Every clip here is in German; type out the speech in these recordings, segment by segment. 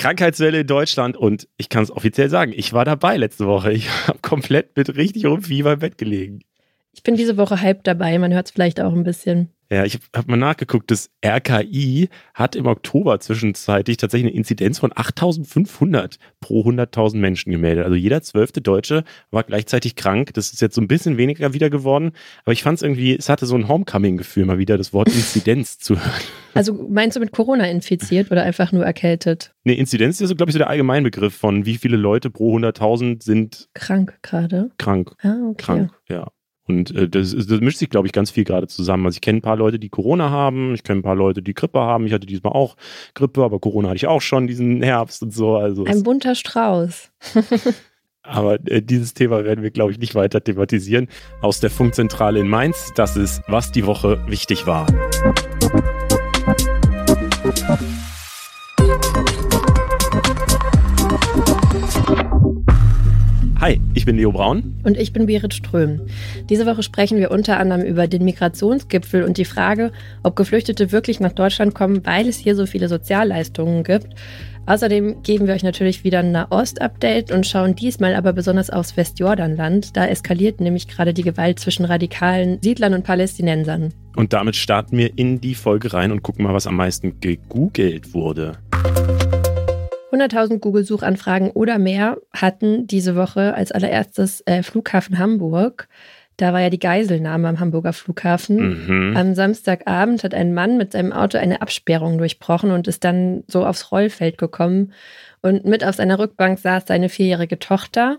Krankheitswelle in Deutschland und ich kann es offiziell sagen, ich war dabei letzte Woche. Ich habe komplett mit richtig rum Fieber im Bett gelegen. Ich bin diese Woche halb dabei, man hört es vielleicht auch ein bisschen. Ja, ich habe mal nachgeguckt, das RKI hat im Oktober zwischenzeitlich tatsächlich eine Inzidenz von 8500 pro 100.000 Menschen gemeldet. Also jeder zwölfte Deutsche war gleichzeitig krank. Das ist jetzt so ein bisschen weniger wieder geworden. Aber ich fand es irgendwie, es hatte so ein Homecoming-Gefühl, mal wieder das Wort Inzidenz zu hören. Also meinst du mit Corona infiziert oder einfach nur erkältet? Nee, Inzidenz ist so, glaube ich, so der Allgemeinbegriff von wie viele Leute pro 100.000 sind krank gerade. Krank. Ah, okay. Krank, ja. Und äh, das, das, mischt sich, glaube ich, ganz viel gerade zusammen. Also ich kenne ein paar Leute, die Corona haben, ich kenne ein paar Leute, die Grippe haben. Ich hatte diesmal auch Grippe, aber Corona hatte ich auch schon diesen Herbst und so. Also ein bunter Strauß. aber äh, dieses Thema werden wir, glaube ich, nicht weiter thematisieren. Aus der Funkzentrale in Mainz, das ist, was die Woche wichtig war. Hi, ich bin Leo Braun. Und ich bin Berit Ström. Diese Woche sprechen wir unter anderem über den Migrationsgipfel und die Frage, ob Geflüchtete wirklich nach Deutschland kommen, weil es hier so viele Sozialleistungen gibt. Außerdem geben wir euch natürlich wieder ein Nahost-Update und schauen diesmal aber besonders aufs Westjordanland. Da eskaliert nämlich gerade die Gewalt zwischen radikalen Siedlern und Palästinensern. Und damit starten wir in die Folge rein und gucken mal, was am meisten gegoogelt wurde. 100.000 Google-Suchanfragen oder mehr hatten diese Woche als allererstes äh, Flughafen Hamburg. Da war ja die Geiselnahme am Hamburger Flughafen. Mhm. Am Samstagabend hat ein Mann mit seinem Auto eine Absperrung durchbrochen und ist dann so aufs Rollfeld gekommen. Und mit auf seiner Rückbank saß seine vierjährige Tochter.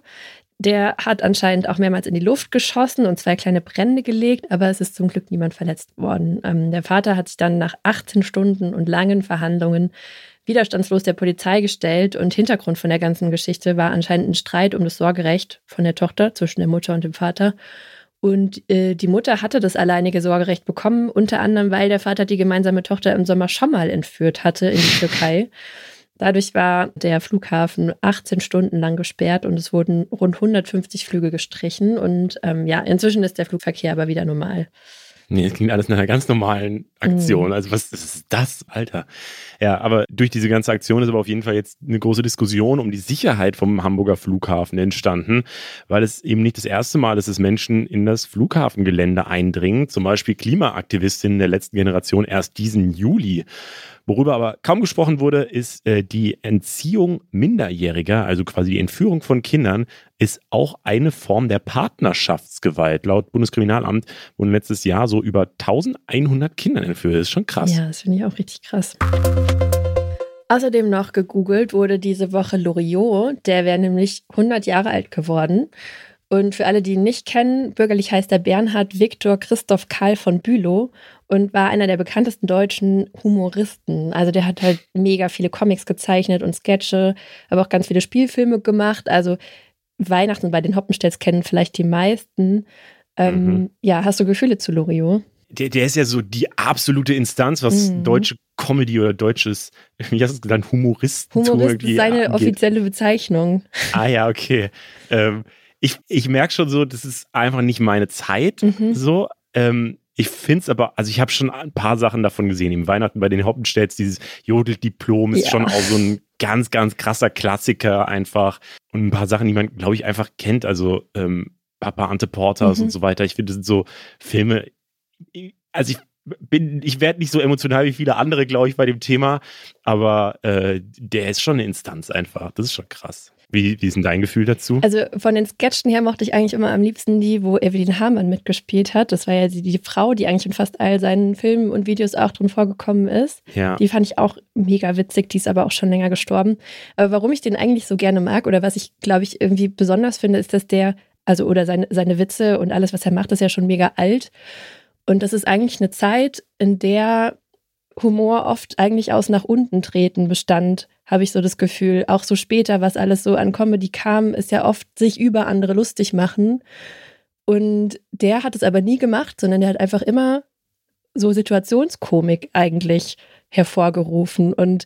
Der hat anscheinend auch mehrmals in die Luft geschossen und zwei kleine Brände gelegt, aber es ist zum Glück niemand verletzt worden. Ähm, der Vater hat sich dann nach 18 Stunden und langen Verhandlungen widerstandslos der Polizei gestellt und Hintergrund von der ganzen Geschichte war anscheinend ein Streit um das Sorgerecht von der Tochter zwischen der Mutter und dem Vater. Und äh, die Mutter hatte das alleinige Sorgerecht bekommen, unter anderem, weil der Vater die gemeinsame Tochter im Sommer schon mal entführt hatte in die Türkei. Dadurch war der Flughafen 18 Stunden lang gesperrt und es wurden rund 150 Flüge gestrichen. Und ähm, ja, inzwischen ist der Flugverkehr aber wieder normal. Nee, es klingt alles nach einer ganz normalen Aktion. Mhm. Also was ist das, Alter? Ja, aber durch diese ganze Aktion ist aber auf jeden Fall jetzt eine große Diskussion um die Sicherheit vom Hamburger Flughafen entstanden, weil es eben nicht das erste Mal ist, dass Menschen in das Flughafengelände eindringen. Zum Beispiel Klimaaktivistinnen der letzten Generation erst diesen Juli. Worüber aber kaum gesprochen wurde, ist äh, die Entziehung Minderjähriger, also quasi die Entführung von Kindern, ist auch eine Form der Partnerschaftsgewalt. Laut Bundeskriminalamt wurden letztes Jahr so über 1100 Kinder entführt. Das ist schon krass. Ja, das finde ich auch richtig krass. Außerdem noch gegoogelt wurde diese Woche Loriot. Der wäre nämlich 100 Jahre alt geworden. Und für alle, die ihn nicht kennen, bürgerlich heißt er Bernhard Viktor Christoph Karl von Bülow und war einer der bekanntesten deutschen Humoristen. Also der hat halt mega viele Comics gezeichnet und Sketche, aber auch ganz viele Spielfilme gemacht. Also Weihnachten bei den Hoppenstells kennen vielleicht die meisten. Ähm, mhm. Ja, hast du Gefühle zu Loriot? Der, der ist ja so die absolute Instanz, was mhm. deutsche Comedy oder deutsches, wie hast du es genannt, Humoristen. Humorist ist seine angeht. offizielle Bezeichnung. Ah ja, okay. Ähm, ich ich merke schon so, das ist einfach nicht meine Zeit. Mhm. So. Ähm, ich finde es aber, also ich habe schon ein paar Sachen davon gesehen. Im Weihnachten bei den Hoppenstädts, dieses Jodeldiplom ist ja. schon auch so ein ganz, ganz krasser Klassiker einfach. Und ein paar Sachen, die man, glaube ich, einfach kennt. Also ähm, Papa Ante Porters mhm. und so weiter. Ich finde, das sind so Filme. Also ich bin, ich werde nicht so emotional wie viele andere, glaube ich, bei dem Thema. Aber äh, der ist schon eine Instanz einfach. Das ist schon krass. Wie, wie ist denn dein Gefühl dazu? Also von den Sketchen her mochte ich eigentlich immer am liebsten die, wo Evelyn Hamann mitgespielt hat. Das war ja die, die Frau, die eigentlich in fast all seinen Filmen und Videos auch drin vorgekommen ist. Ja. Die fand ich auch mega witzig, die ist aber auch schon länger gestorben. Aber warum ich den eigentlich so gerne mag oder was ich, glaube ich, irgendwie besonders finde, ist, dass der, also oder seine, seine Witze und alles, was er macht, ist ja schon mega alt. Und das ist eigentlich eine Zeit, in der Humor oft eigentlich aus nach unten treten bestand habe ich so das Gefühl. Auch so später, was alles so an Comedy kam, ist ja oft sich über andere lustig machen. Und der hat es aber nie gemacht, sondern der hat einfach immer so Situationskomik eigentlich hervorgerufen. Und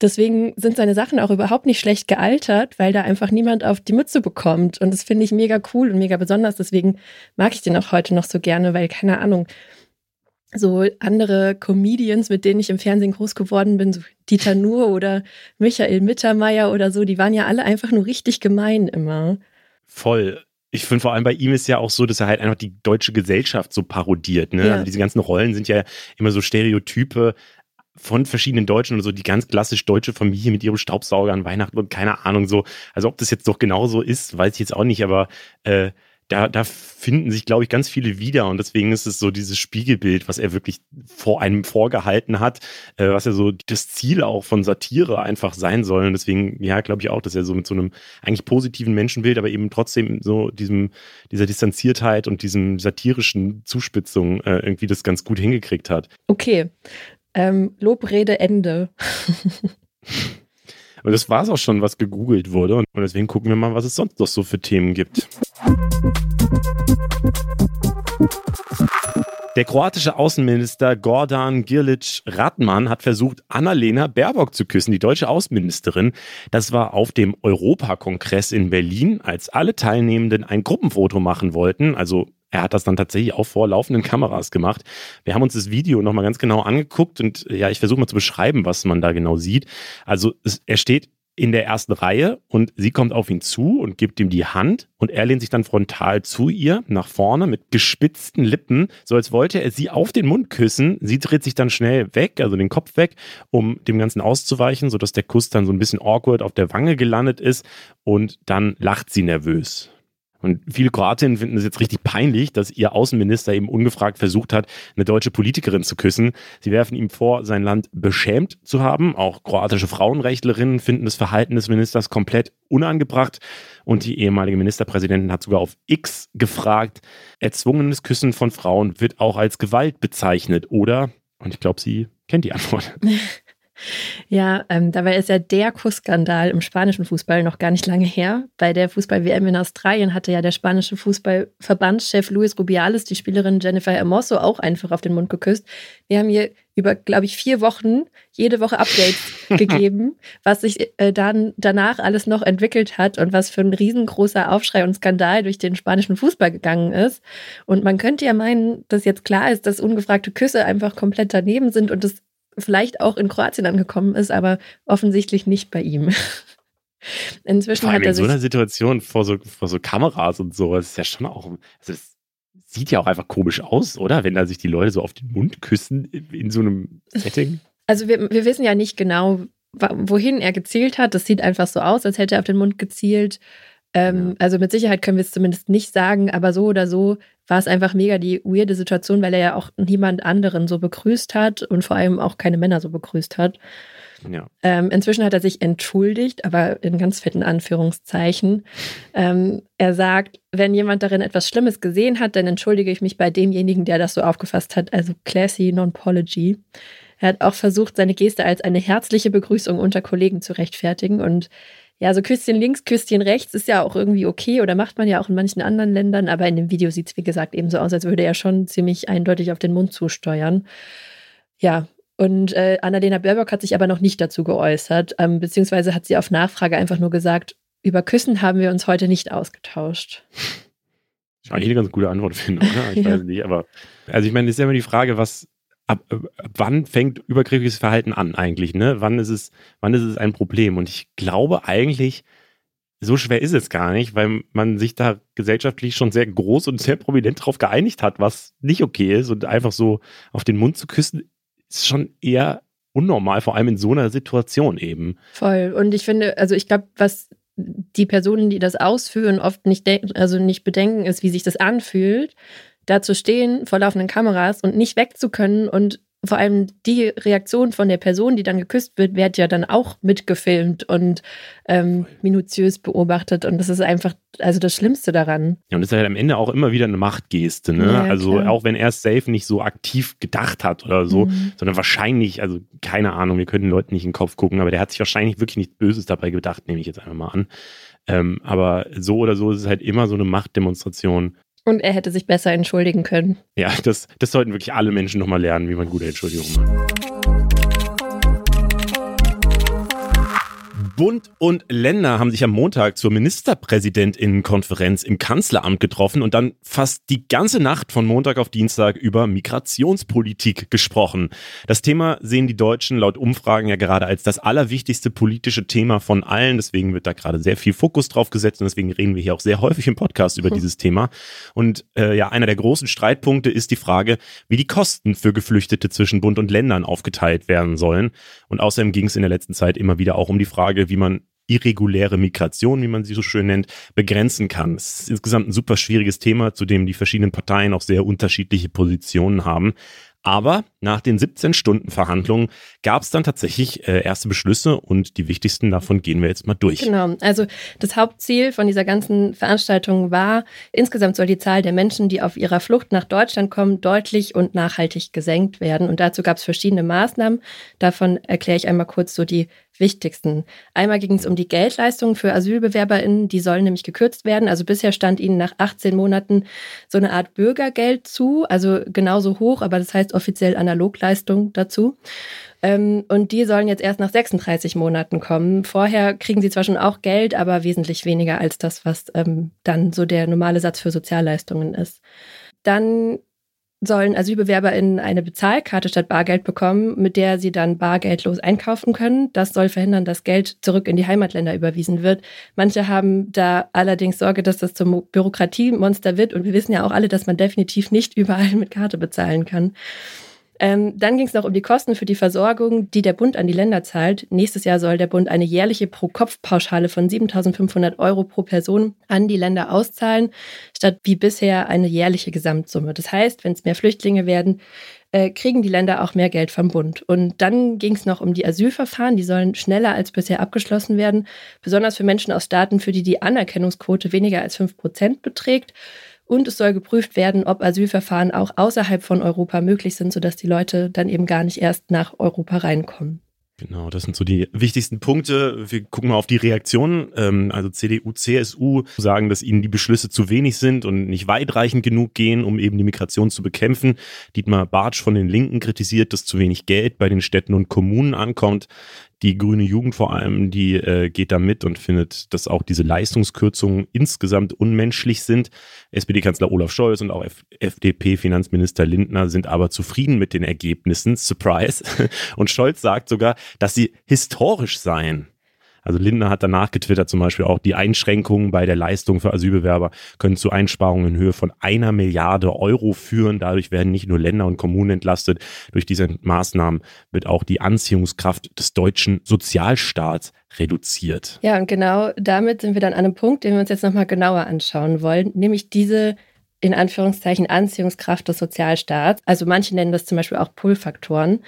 deswegen sind seine Sachen auch überhaupt nicht schlecht gealtert, weil da einfach niemand auf die Mütze bekommt. Und das finde ich mega cool und mega besonders. Deswegen mag ich den auch heute noch so gerne, weil keine Ahnung, so andere Comedians, mit denen ich im Fernsehen groß geworden bin, so Dieter Nuhr oder Michael Mittermeier oder so, die waren ja alle einfach nur richtig gemein immer. Voll. Ich finde vor allem bei ihm ist ja auch so, dass er halt einfach die deutsche Gesellschaft so parodiert. Ne? Ja. Also diese ganzen Rollen sind ja immer so Stereotype von verschiedenen Deutschen und so die ganz klassisch deutsche Familie mit ihrem Staubsauger an Weihnachten und keine Ahnung so. Also ob das jetzt doch genau so ist, weiß ich jetzt auch nicht, aber äh, da, da finden sich, glaube ich, ganz viele wieder. Und deswegen ist es so dieses Spiegelbild, was er wirklich vor einem vorgehalten hat, äh, was ja so das Ziel auch von Satire einfach sein soll. Und deswegen, ja, glaube ich auch, dass er so mit so einem eigentlich positiven Menschenbild, aber eben trotzdem so diesem, dieser Distanziertheit und diesem satirischen Zuspitzung äh, irgendwie das ganz gut hingekriegt hat. Okay. Ähm, Lobrede Ende. Und das war es auch schon, was gegoogelt wurde. Und deswegen gucken wir mal, was es sonst noch so für Themen gibt. Der kroatische Außenminister Gordan Girlic Radman hat versucht, Annalena Baerbock zu küssen, die deutsche Außenministerin. Das war auf dem Europakongress in Berlin, als alle Teilnehmenden ein Gruppenfoto machen wollten, also er hat das dann tatsächlich auch vor laufenden Kameras gemacht. Wir haben uns das Video nochmal ganz genau angeguckt und ja, ich versuche mal zu beschreiben, was man da genau sieht. Also es, er steht in der ersten Reihe und sie kommt auf ihn zu und gibt ihm die Hand und er lehnt sich dann frontal zu ihr nach vorne mit gespitzten Lippen, so als wollte er sie auf den Mund küssen. Sie dreht sich dann schnell weg, also den Kopf weg, um dem Ganzen auszuweichen, sodass der Kuss dann so ein bisschen awkward auf der Wange gelandet ist und dann lacht sie nervös. Und viele Kroatinnen finden es jetzt richtig peinlich, dass ihr Außenminister eben ungefragt versucht hat, eine deutsche Politikerin zu küssen. Sie werfen ihm vor, sein Land beschämt zu haben. Auch kroatische Frauenrechtlerinnen finden das Verhalten des Ministers komplett unangebracht. Und die ehemalige Ministerpräsidentin hat sogar auf X gefragt, erzwungenes Küssen von Frauen wird auch als Gewalt bezeichnet, oder? Und ich glaube, sie kennt die Antwort. Ja, ähm, dabei ist ja der Kussskandal im spanischen Fußball noch gar nicht lange her. Bei der Fußball-WM in Australien hatte ja der spanische Fußballverbandschef Luis Rubiales die Spielerin Jennifer Hermoso auch einfach auf den Mund geküsst. Wir haben hier über, glaube ich, vier Wochen jede Woche Updates gegeben, was sich äh, dann danach alles noch entwickelt hat und was für ein riesengroßer Aufschrei und Skandal durch den spanischen Fußball gegangen ist. Und man könnte ja meinen, dass jetzt klar ist, dass ungefragte Küsse einfach komplett daneben sind und das vielleicht auch in Kroatien angekommen ist, aber offensichtlich nicht bei ihm. Inzwischen Vor hat er in so einer Situation vor so, vor so Kameras und so, das ist ja schon auch, also das sieht ja auch einfach komisch aus, oder? Wenn da sich die Leute so auf den Mund küssen in so einem Setting. Also wir, wir wissen ja nicht genau, wohin er gezielt hat. Das sieht einfach so aus, als hätte er auf den Mund gezielt. Ähm, ja. Also mit Sicherheit können wir es zumindest nicht sagen, aber so oder so war es einfach mega die weirde Situation, weil er ja auch niemand anderen so begrüßt hat und vor allem auch keine Männer so begrüßt hat. Ja. Ähm, inzwischen hat er sich entschuldigt, aber in ganz fetten Anführungszeichen. Ähm, er sagt, wenn jemand darin etwas Schlimmes gesehen hat, dann entschuldige ich mich bei demjenigen, der das so aufgefasst hat. Also classy non-pology. Er hat auch versucht, seine Geste als eine herzliche Begrüßung unter Kollegen zu rechtfertigen und ja, so Küsschen links, Küsschen rechts ist ja auch irgendwie okay oder macht man ja auch in manchen anderen Ländern, aber in dem Video sieht es, wie gesagt, eben so aus, als würde er schon ziemlich eindeutig auf den Mund zusteuern. Ja, und äh, Annalena Baerbock hat sich aber noch nicht dazu geäußert, ähm, beziehungsweise hat sie auf Nachfrage einfach nur gesagt, über Küssen haben wir uns heute nicht ausgetauscht. Ich eigentlich eine ganz gute Antwort finde, oder? Ich ja. weiß nicht, aber also ich meine, es ist ja immer die Frage, was ab, ab wann fängt übergriffiges Verhalten an eigentlich, ne? Wann ist es, wann ist es ein Problem? Und ich glaube eigentlich, so schwer ist es gar nicht, weil man sich da gesellschaftlich schon sehr groß und sehr prominent darauf geeinigt hat, was nicht okay ist. Und einfach so auf den Mund zu küssen, ist schon eher unnormal, vor allem in so einer Situation eben. Voll. Und ich finde, also ich glaube, was die Personen, die das ausführen, oft nicht, also nicht bedenken, ist, wie sich das anfühlt da zu stehen vor laufenden Kameras und nicht weg zu können und vor allem die Reaktion von der Person, die dann geküsst wird, wird ja dann auch mitgefilmt und ähm, minutiös beobachtet. Und das ist einfach, also das Schlimmste daran. Ja, und das ist halt am Ende auch immer wieder eine Machtgeste. Ne? Ja, also klar. auch wenn er es safe nicht so aktiv gedacht hat oder so, mhm. sondern wahrscheinlich, also keine Ahnung, wir können den Leuten nicht in den Kopf gucken, aber der hat sich wahrscheinlich wirklich nichts Böses dabei gedacht, nehme ich jetzt einfach mal an. Ähm, aber so oder so ist es halt immer so eine Machtdemonstration und er hätte sich besser entschuldigen können. Ja, das, das sollten wirklich alle Menschen nochmal lernen, wie man gute Entschuldigungen macht. Bund und Länder haben sich am Montag zur Ministerpräsidentinnenkonferenz im Kanzleramt getroffen und dann fast die ganze Nacht von Montag auf Dienstag über Migrationspolitik gesprochen. Das Thema sehen die Deutschen laut Umfragen ja gerade als das allerwichtigste politische Thema von allen. Deswegen wird da gerade sehr viel Fokus drauf gesetzt und deswegen reden wir hier auch sehr häufig im Podcast über mhm. dieses Thema. Und äh, ja, einer der großen Streitpunkte ist die Frage, wie die Kosten für Geflüchtete zwischen Bund und Ländern aufgeteilt werden sollen. Und außerdem ging es in der letzten Zeit immer wieder auch um die Frage, wie man irreguläre Migration, wie man sie so schön nennt, begrenzen kann. Es ist insgesamt ein super schwieriges Thema, zu dem die verschiedenen Parteien auch sehr unterschiedliche Positionen haben. Aber nach den 17 Stunden Verhandlungen gab es dann tatsächlich äh, erste Beschlüsse und die wichtigsten davon gehen wir jetzt mal durch. Genau, also das Hauptziel von dieser ganzen Veranstaltung war, insgesamt soll die Zahl der Menschen, die auf ihrer Flucht nach Deutschland kommen, deutlich und nachhaltig gesenkt werden. Und dazu gab es verschiedene Maßnahmen. Davon erkläre ich einmal kurz so die wichtigsten. Einmal ging es um die Geldleistungen für AsylbewerberInnen, die sollen nämlich gekürzt werden. Also bisher stand ihnen nach 18 Monaten so eine Art Bürgergeld zu, also genauso hoch, aber das heißt offiziell Analogleistung dazu. Ähm, und die sollen jetzt erst nach 36 Monaten kommen. Vorher kriegen sie zwar schon auch Geld, aber wesentlich weniger als das, was ähm, dann so der normale Satz für Sozialleistungen ist. Dann sollen AsylbewerberInnen eine Bezahlkarte statt Bargeld bekommen, mit der sie dann bargeldlos einkaufen können. Das soll verhindern, dass Geld zurück in die Heimatländer überwiesen wird. Manche haben da allerdings Sorge, dass das zum Bürokratiemonster wird. Und wir wissen ja auch alle, dass man definitiv nicht überall mit Karte bezahlen kann. Ähm, dann ging es noch um die Kosten für die Versorgung, die der Bund an die Länder zahlt. Nächstes Jahr soll der Bund eine jährliche Pro-Kopf-Pauschale von 7.500 Euro pro Person an die Länder auszahlen, statt wie bisher eine jährliche Gesamtsumme. Das heißt, wenn es mehr Flüchtlinge werden, äh, kriegen die Länder auch mehr Geld vom Bund. Und dann ging es noch um die Asylverfahren. Die sollen schneller als bisher abgeschlossen werden, besonders für Menschen aus Staaten, für die die Anerkennungsquote weniger als 5 Prozent beträgt. Und es soll geprüft werden, ob Asylverfahren auch außerhalb von Europa möglich sind, sodass die Leute dann eben gar nicht erst nach Europa reinkommen. Genau, das sind so die wichtigsten Punkte. Wir gucken mal auf die Reaktionen. Ähm, also CDU, CSU sagen, dass ihnen die Beschlüsse zu wenig sind und nicht weitreichend genug gehen, um eben die Migration zu bekämpfen. Dietmar Bartsch von den Linken kritisiert, dass zu wenig Geld bei den Städten und Kommunen ankommt. Die grüne Jugend vor allem, die äh, geht da mit und findet, dass auch diese Leistungskürzungen insgesamt unmenschlich sind. SPD-Kanzler Olaf Scholz und auch FDP-Finanzminister Lindner sind aber zufrieden mit den Ergebnissen. Surprise. Und Scholz sagt sogar, dass sie historisch seien. Also Lindner hat danach getwittert zum Beispiel auch, die Einschränkungen bei der Leistung für Asylbewerber können zu Einsparungen in Höhe von einer Milliarde Euro führen. Dadurch werden nicht nur Länder und Kommunen entlastet. Durch diese Maßnahmen wird auch die Anziehungskraft des deutschen Sozialstaats reduziert. Ja, und genau damit sind wir dann an einem Punkt, den wir uns jetzt nochmal genauer anschauen wollen, nämlich diese in Anführungszeichen Anziehungskraft des Sozialstaats. Also manche nennen das zum Beispiel auch Pull-Faktoren.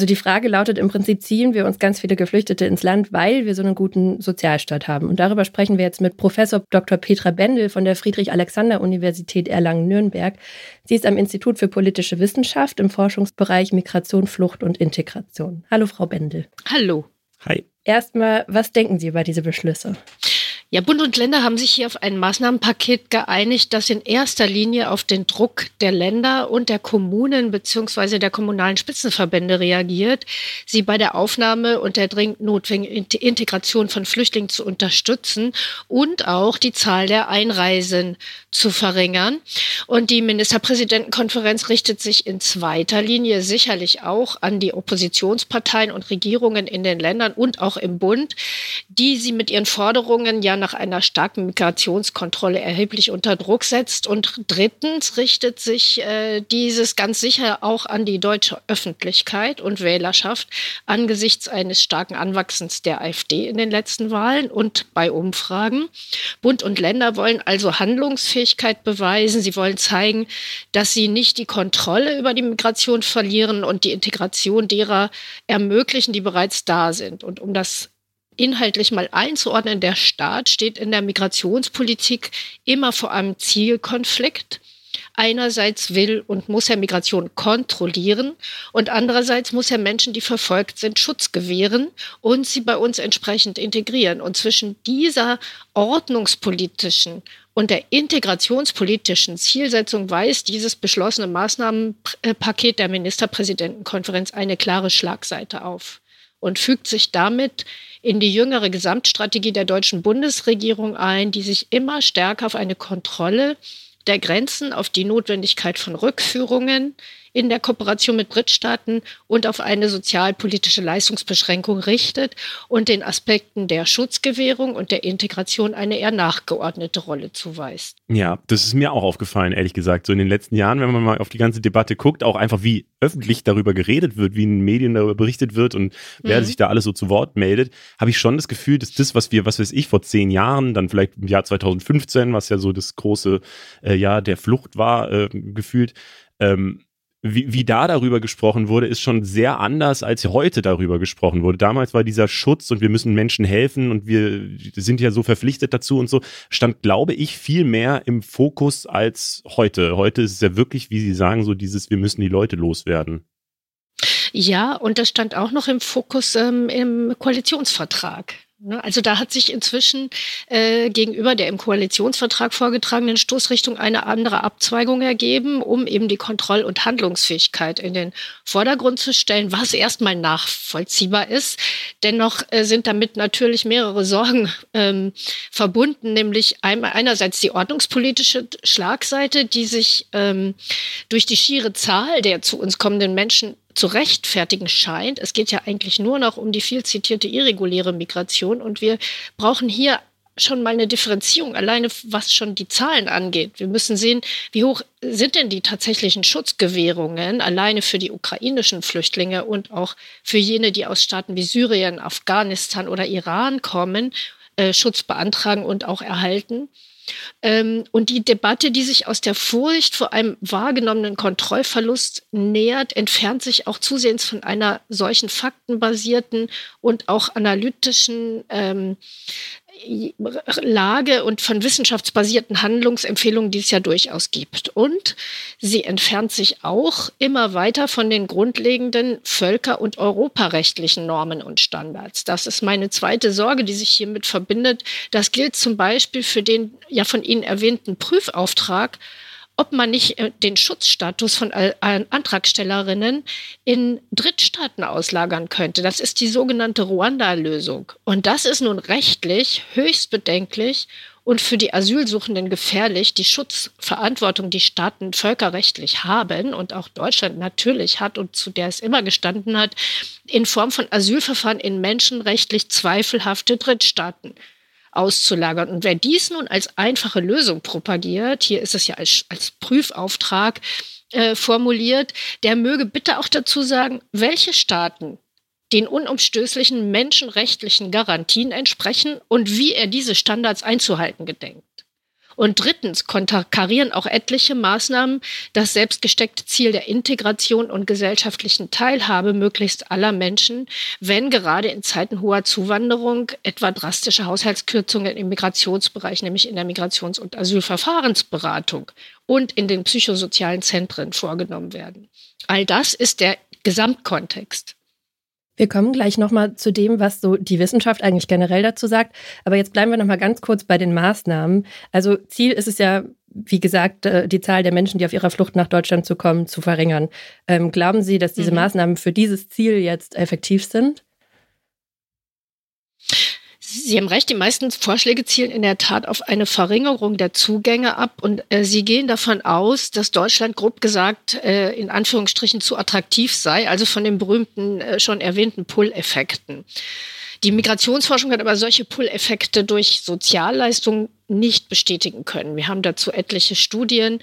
Also die Frage lautet im Prinzip, ziehen wir uns ganz viele Geflüchtete ins Land, weil wir so einen guten Sozialstaat haben. Und darüber sprechen wir jetzt mit Professor Dr. Petra Bendel von der Friedrich-Alexander-Universität Erlangen-Nürnberg. Sie ist am Institut für politische Wissenschaft im Forschungsbereich Migration, Flucht und Integration. Hallo, Frau Bendel. Hallo. Hi. Erstmal, was denken Sie über diese Beschlüsse? Ja, Bund und Länder haben sich hier auf ein Maßnahmenpaket geeinigt, das in erster Linie auf den Druck der Länder und der Kommunen beziehungsweise der kommunalen Spitzenverbände reagiert, sie bei der Aufnahme und der dringend notwendigen Integration von Flüchtlingen zu unterstützen und auch die Zahl der Einreisen zu verringern. Und die Ministerpräsidentenkonferenz richtet sich in zweiter Linie sicherlich auch an die Oppositionsparteien und Regierungen in den Ländern und auch im Bund, die sie mit ihren Forderungen ja nach einer starken Migrationskontrolle erheblich unter Druck setzt. Und drittens richtet sich äh, dieses ganz sicher auch an die deutsche Öffentlichkeit und Wählerschaft angesichts eines starken Anwachsens der AfD in den letzten Wahlen und bei Umfragen. Bund und Länder wollen also Handlungsfähigkeit beweisen. Sie wollen zeigen, dass sie nicht die Kontrolle über die Migration verlieren und die Integration derer ermöglichen, die bereits da sind. Und um das inhaltlich mal einzuordnen, der Staat steht in der Migrationspolitik immer vor einem Zielkonflikt. Einerseits will und muss er Migration kontrollieren und andererseits muss er Menschen, die verfolgt sind, Schutz gewähren und sie bei uns entsprechend integrieren. Und zwischen dieser ordnungspolitischen und der integrationspolitischen Zielsetzung weist dieses beschlossene Maßnahmenpaket der Ministerpräsidentenkonferenz eine klare Schlagseite auf. und fügt sich damit in die jüngere Gesamtstrategie der deutschen Bundesregierung ein, die sich immer stärker auf eine Kontrolle der Grenzen, auf die Notwendigkeit von Rückführungen in der Kooperation mit Drittstaaten und auf eine sozialpolitische Leistungsbeschränkung richtet und den Aspekten der Schutzgewährung und der Integration eine eher nachgeordnete Rolle zuweist. Ja, das ist mir auch aufgefallen, ehrlich gesagt. So in den letzten Jahren, wenn man mal auf die ganze Debatte guckt, auch einfach wie öffentlich darüber geredet wird, wie in den Medien darüber berichtet wird und wer mhm. sich da alles so zu Wort meldet, habe ich schon das Gefühl, dass das, was wir, was weiß ich, vor zehn Jahren, dann vielleicht im Jahr 2015, was ja so das große äh, Jahr der Flucht war, äh, gefühlt, ähm, wie, wie da darüber gesprochen wurde, ist schon sehr anders, als heute darüber gesprochen wurde. Damals war dieser Schutz und wir müssen Menschen helfen und wir sind ja so verpflichtet dazu und so, stand, glaube ich, viel mehr im Fokus als heute. Heute ist es ja wirklich, wie Sie sagen, so dieses, wir müssen die Leute loswerden. Ja, und das stand auch noch im Fokus ähm, im Koalitionsvertrag. Ne? Also da hat sich inzwischen äh, gegenüber der im Koalitionsvertrag vorgetragenen Stoßrichtung eine andere Abzweigung ergeben, um eben die Kontroll- und Handlungsfähigkeit in den Vordergrund zu stellen, was erstmal nachvollziehbar ist. Dennoch äh, sind damit natürlich mehrere Sorgen ähm, verbunden, nämlich einerseits die ordnungspolitische Schlagseite, die sich ähm, durch die schiere Zahl der zu uns kommenden Menschen zu rechtfertigen scheint. Es geht ja eigentlich nur noch um die viel zitierte irreguläre Migration und wir brauchen hier schon mal eine Differenzierung, alleine was schon die Zahlen angeht. Wir müssen sehen, wie hoch sind denn die tatsächlichen Schutzgewährungen alleine für die ukrainischen Flüchtlinge und auch für jene, die aus Staaten wie Syrien, Afghanistan oder Iran kommen, äh, Schutz beantragen und auch erhalten. Ähm, und die Debatte, die sich aus der Furcht vor einem wahrgenommenen Kontrollverlust nähert, entfernt sich auch zusehends von einer solchen faktenbasierten und auch analytischen ähm, Lage und von wissenschaftsbasierten Handlungsempfehlungen, die es ja durchaus gibt. Und sie entfernt sich auch immer weiter von den grundlegenden völker- und europarechtlichen Normen und Standards. Das ist meine zweite Sorge, die sich hiermit verbindet. Das gilt zum Beispiel für den ja von Ihnen erwähnten Prüfauftrag ob man nicht äh, den Schutzstatus von Antragstellerinnen in Drittstaaten auslagern könnte. Das ist die sogenannte Ruanda-Lösung. Und das ist nun rechtlich höchst bedenklich und für die Asylsuchenden gefährlich. Die Schutzverantwortung, die Staaten völkerrechtlich haben und auch Deutschland natürlich hat und zu der es immer gestanden hat, in Form von Asylverfahren in menschenrechtlich zweifelhafte Drittstaaten auszulagern. Und wer dies nun als einfache Lösung propagiert, hier ist es ja als, als Prüfauftrag äh, formuliert, der möge bitte auch dazu sagen, welche Staaten den unumstößlichen menschenrechtlichen Garantien entsprechen und wie er diese Standards einzuhalten gedenkt. Und drittens konterkarieren auch etliche Maßnahmen das selbstgesteckte Ziel der Integration und gesellschaftlichen Teilhabe möglichst aller Menschen, wenn gerade in Zeiten hoher Zuwanderung etwa drastische Haushaltskürzungen im Migrationsbereich, nämlich in der Migrations- und Asylverfahrensberatung und in den psychosozialen Zentren vorgenommen werden. All das ist der Gesamtkontext. Wir kommen gleich nochmal zu dem, was so die Wissenschaft eigentlich generell dazu sagt. Aber jetzt bleiben wir nochmal ganz kurz bei den Maßnahmen. Also Ziel ist es ja, wie gesagt, äh, die Zahl der Menschen, die auf ihrer Flucht nach Deutschland zu kommen, zu verringern. Ähm, glauben Sie, dass diese mhm. Maßnahmen für dieses Ziel jetzt effektiv sind? Sie haben recht, die meisten Vorschläge zielen in der Tat auf eine Verringerung der Zugänge ab und äh, sie gehen davon aus, dass Deutschland grob gesagt äh, in Anführungsstrichen zu attraktiv sei, also von den berühmten äh, schon erwähnten Pull-Effekten. Die Migrationsforschung hat aber solche Pull-Effekte durch Sozialleistungen nicht bestätigen können. Wir haben dazu etliche Studien,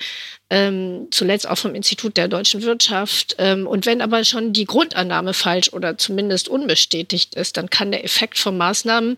ähm, zuletzt auch vom Institut der deutschen Wirtschaft. Ähm, und wenn aber schon die Grundannahme falsch oder zumindest unbestätigt ist, dann kann der Effekt von Maßnahmen,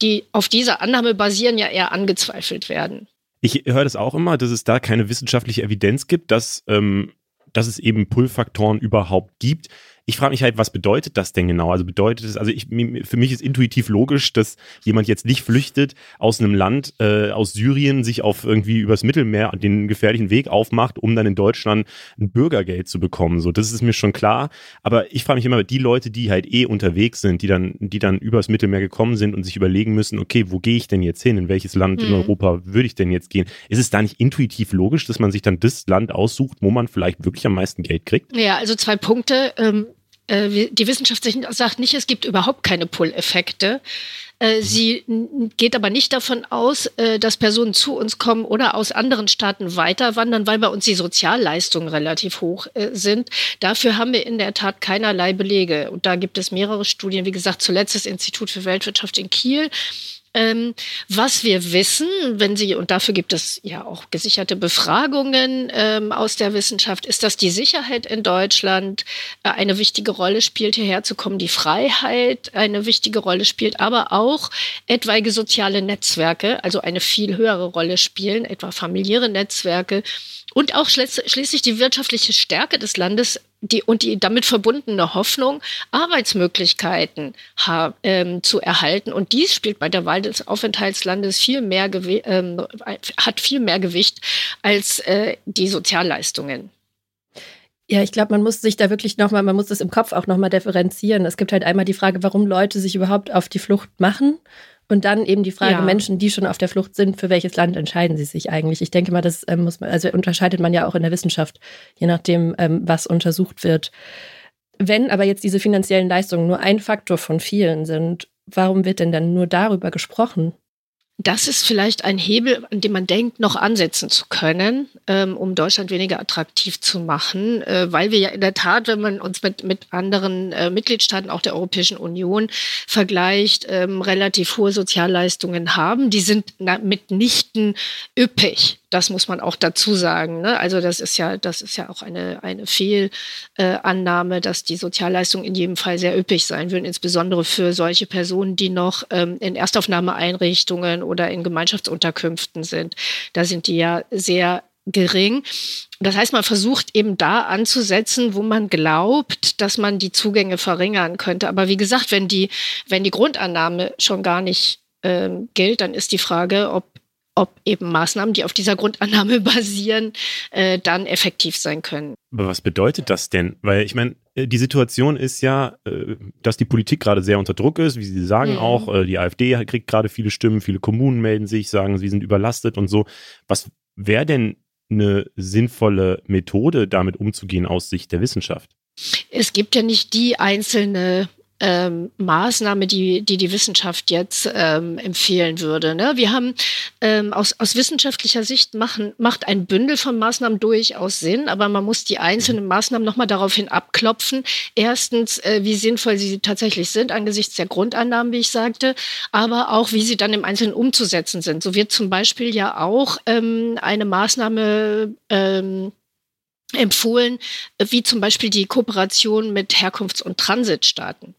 die auf dieser Annahme basieren, ja eher angezweifelt werden. Ich höre das auch immer, dass es da keine wissenschaftliche Evidenz gibt, dass, ähm, dass es eben Pull-Faktoren überhaupt gibt ich frage mich halt, was bedeutet das denn genau? Also bedeutet es, also ich, für mich ist intuitiv logisch, dass jemand jetzt nicht flüchtet aus einem Land, äh, aus Syrien, sich auf irgendwie übers Mittelmeer den gefährlichen Weg aufmacht, um dann in Deutschland ein Bürgergeld zu bekommen. So, das ist mir schon klar. Aber ich frage mich immer, die Leute, die halt eh unterwegs sind, die dann, die dann übers Mittelmeer gekommen sind und sich überlegen müssen, okay, wo gehe ich denn jetzt hin? In welches Land mhm. in Europa würde ich denn jetzt gehen? Ist es da nicht intuitiv logisch, dass man sich dann das Land aussucht, wo man vielleicht wirklich am meisten Geld kriegt? Ja, also zwei Punkte. Ähm äh, die Wissenschaft sagt nicht, es gibt überhaupt keine Pull-Effekte. Äh, sie geht aber nicht davon aus, äh, dass Personen zu uns kommen oder aus anderen Staaten weiterwandern, weil bei uns die Sozialleistungen relativ hoch sind. Dafür haben wir in der Tat keinerlei Belege. Und da gibt es mehrere Studien, wie gesagt, zuletzt das Institut für Weltwirtschaft in Kiel ähm, was wir wissen, wenn Sie, und dafür gibt es ja auch gesicherte Befragungen ähm, aus der Wissenschaft, ist, dass die Sicherheit in Deutschland äh, eine wichtige Rolle spielt, hierher zu kommen, die Freiheit eine wichtige Rolle spielt, aber auch etwaige soziale Netzwerke, also eine viel höhere Rolle spielen, etwa familiäre Netzwerke und auch schließlich die wirtschaftliche Stärke des Landes die, und die damit verbundene Hoffnung, Arbeitsmöglichkeiten ha, ähm, zu erhalten. Und dies spielt bei der Wahl des Aufenthaltslandes viel mehr, ähm, hat viel mehr Gewicht als äh, die Sozialleistungen. Ja, ich glaube, man muss sich da wirklich nochmal, man muss das im Kopf auch nochmal differenzieren. Es gibt halt einmal die Frage, warum Leute sich überhaupt auf die Flucht machen und dann eben die Frage, ja. Menschen, die schon auf der Flucht sind, für welches Land entscheiden sie sich eigentlich? Ich denke mal, das ähm, muss man, also unterscheidet man ja auch in der Wissenschaft, je nachdem, ähm, was untersucht wird. Wenn aber jetzt diese finanziellen Leistungen nur ein Faktor von vielen sind, warum wird denn dann nur darüber gesprochen? Das ist vielleicht ein Hebel, an dem man denkt, noch ansetzen zu können, ähm, um Deutschland weniger attraktiv zu machen, äh, weil wir ja in der Tat, wenn man uns mit, mit anderen äh, Mitgliedstaaten auch der Europäischen Union vergleicht, ähm, relativ hohe Sozialleistungen haben. Die sind mitnichten üppig. Das muss man auch dazu sagen. Ne? Also das ist ja, das ist ja auch eine, eine Fehlannahme, äh, dass die Sozialleistungen in jedem Fall sehr üppig sein würden, insbesondere für solche Personen, die noch ähm, in Erstaufnahmeeinrichtungen oder in Gemeinschaftsunterkünften sind. Da sind die ja sehr gering. Das heißt, man versucht eben da anzusetzen, wo man glaubt, dass man die Zugänge verringern könnte. Aber wie gesagt, wenn die, wenn die Grundannahme schon gar nicht ähm, gilt, dann ist die Frage, ob ob eben Maßnahmen, die auf dieser Grundannahme basieren, äh, dann effektiv sein können. Aber was bedeutet das denn? Weil ich meine, äh, die Situation ist ja, äh, dass die Politik gerade sehr unter Druck ist, wie Sie sagen mhm. auch. Äh, die AfD kriegt gerade viele Stimmen, viele Kommunen melden sich, sagen, sie sind überlastet und so. Was wäre denn eine sinnvolle Methode, damit umzugehen aus Sicht der Wissenschaft? Es gibt ja nicht die einzelne ähm, Maßnahme, die, die die Wissenschaft jetzt ähm, empfehlen würde. Ne? Wir haben ähm, aus, aus wissenschaftlicher Sicht machen, macht ein Bündel von Maßnahmen durchaus Sinn, aber man muss die einzelnen Maßnahmen nochmal daraufhin abklopfen. Erstens, äh, wie sinnvoll sie tatsächlich sind angesichts der Grundannahmen, wie ich sagte, aber auch, wie sie dann im Einzelnen umzusetzen sind. So wird zum Beispiel ja auch ähm, eine Maßnahme ähm, empfohlen, wie zum Beispiel die Kooperation mit Herkunfts- und Transitstaaten.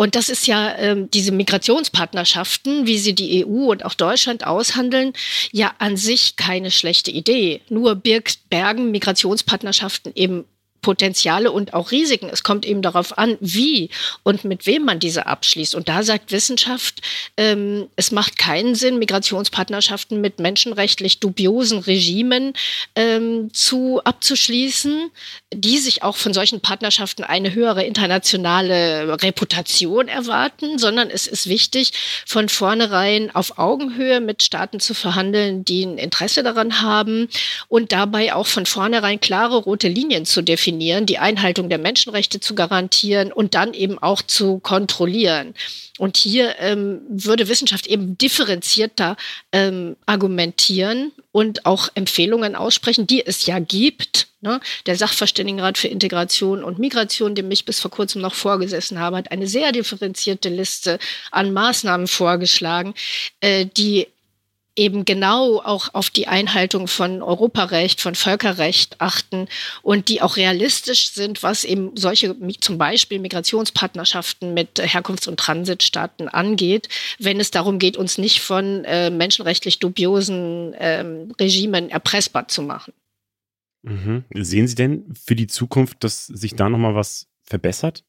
Und das ist ja ähm, diese Migrationspartnerschaften, wie sie die EU und auch Deutschland aushandeln, ja an sich keine schlechte Idee. Nur birgt Bergen Migrationspartnerschaften eben Potenziale und auch Risiken. Es kommt eben darauf an, wie und mit wem man diese abschließt. Und da sagt Wissenschaft, ähm, es macht keinen Sinn, Migrationspartnerschaften mit menschenrechtlich dubiosen Regimen ähm, zu abzuschließen, die sich auch von solchen Partnerschaften eine höhere internationale Reputation erwarten, sondern es ist wichtig, von vornherein auf Augenhöhe mit Staaten zu verhandeln, die ein Interesse daran haben und dabei auch von vornherein klare rote Linien zu definieren definieren, die Einhaltung der Menschenrechte zu garantieren und dann eben auch zu kontrollieren. Und hier ähm, würde Wissenschaft eben differenzierter ähm, argumentieren und auch Empfehlungen aussprechen, die es ja gibt. Ne? Der Sachverständigenrat für Integration und Migration, dem ich bis vor kurzem noch vorgesessen habe, hat eine sehr differenzierte Liste an Maßnahmen vorgeschlagen, äh, die eben genau auch auf die Einhaltung von Europarecht, von Völkerrecht achten und die auch realistisch sind, was eben solche zum Beispiel Migrationspartnerschaften mit Herkunfts- und Transitstaaten angeht, wenn es darum geht, uns nicht von äh, menschenrechtlich dubiosen ähm, Regimen erpressbar zu machen. Mhm. Sehen Sie denn für die Zukunft, dass sich da nochmal was verbessert?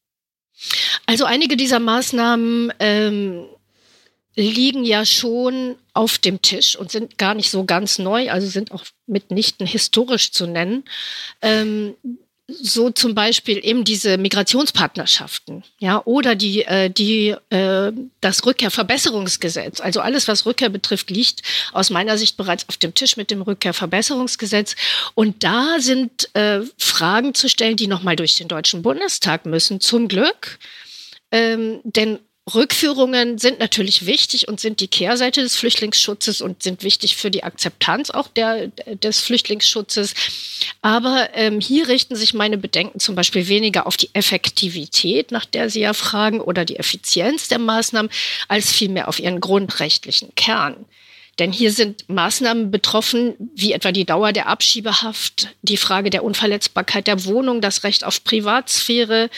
Also einige dieser Maßnahmen ähm, liegen ja schon auf dem Tisch und sind gar nicht so ganz neu, also sind auch mitnichten historisch zu nennen. Ähm, so zum Beispiel eben diese Migrationspartnerschaften, ja, oder die, äh, die, äh, das Rückkehrverbesserungsgesetz. Also alles, was Rückkehr betrifft, liegt aus meiner Sicht bereits auf dem Tisch mit dem Rückkehrverbesserungsgesetz. Und da sind äh, Fragen zu stellen, die nochmal durch den Deutschen Bundestag müssen, zum Glück. Ähm, denn Rückführungen sind natürlich wichtig und sind die Kehrseite des Flüchtlingsschutzes und sind wichtig für die Akzeptanz auch der, des Flüchtlingsschutzes. Aber ähm, hier richten sich meine Bedenken zum Beispiel weniger auf die Effektivität, nach der Sie ja fragen, oder die Effizienz der Maßnahmen, als vielmehr auf ihren grundrechtlichen Kern. Denn hier sind Maßnahmen betroffen, wie etwa die Dauer der Abschiebehaft, die Frage der Unverletzbarkeit der Wohnung, das Recht auf Privatsphäre,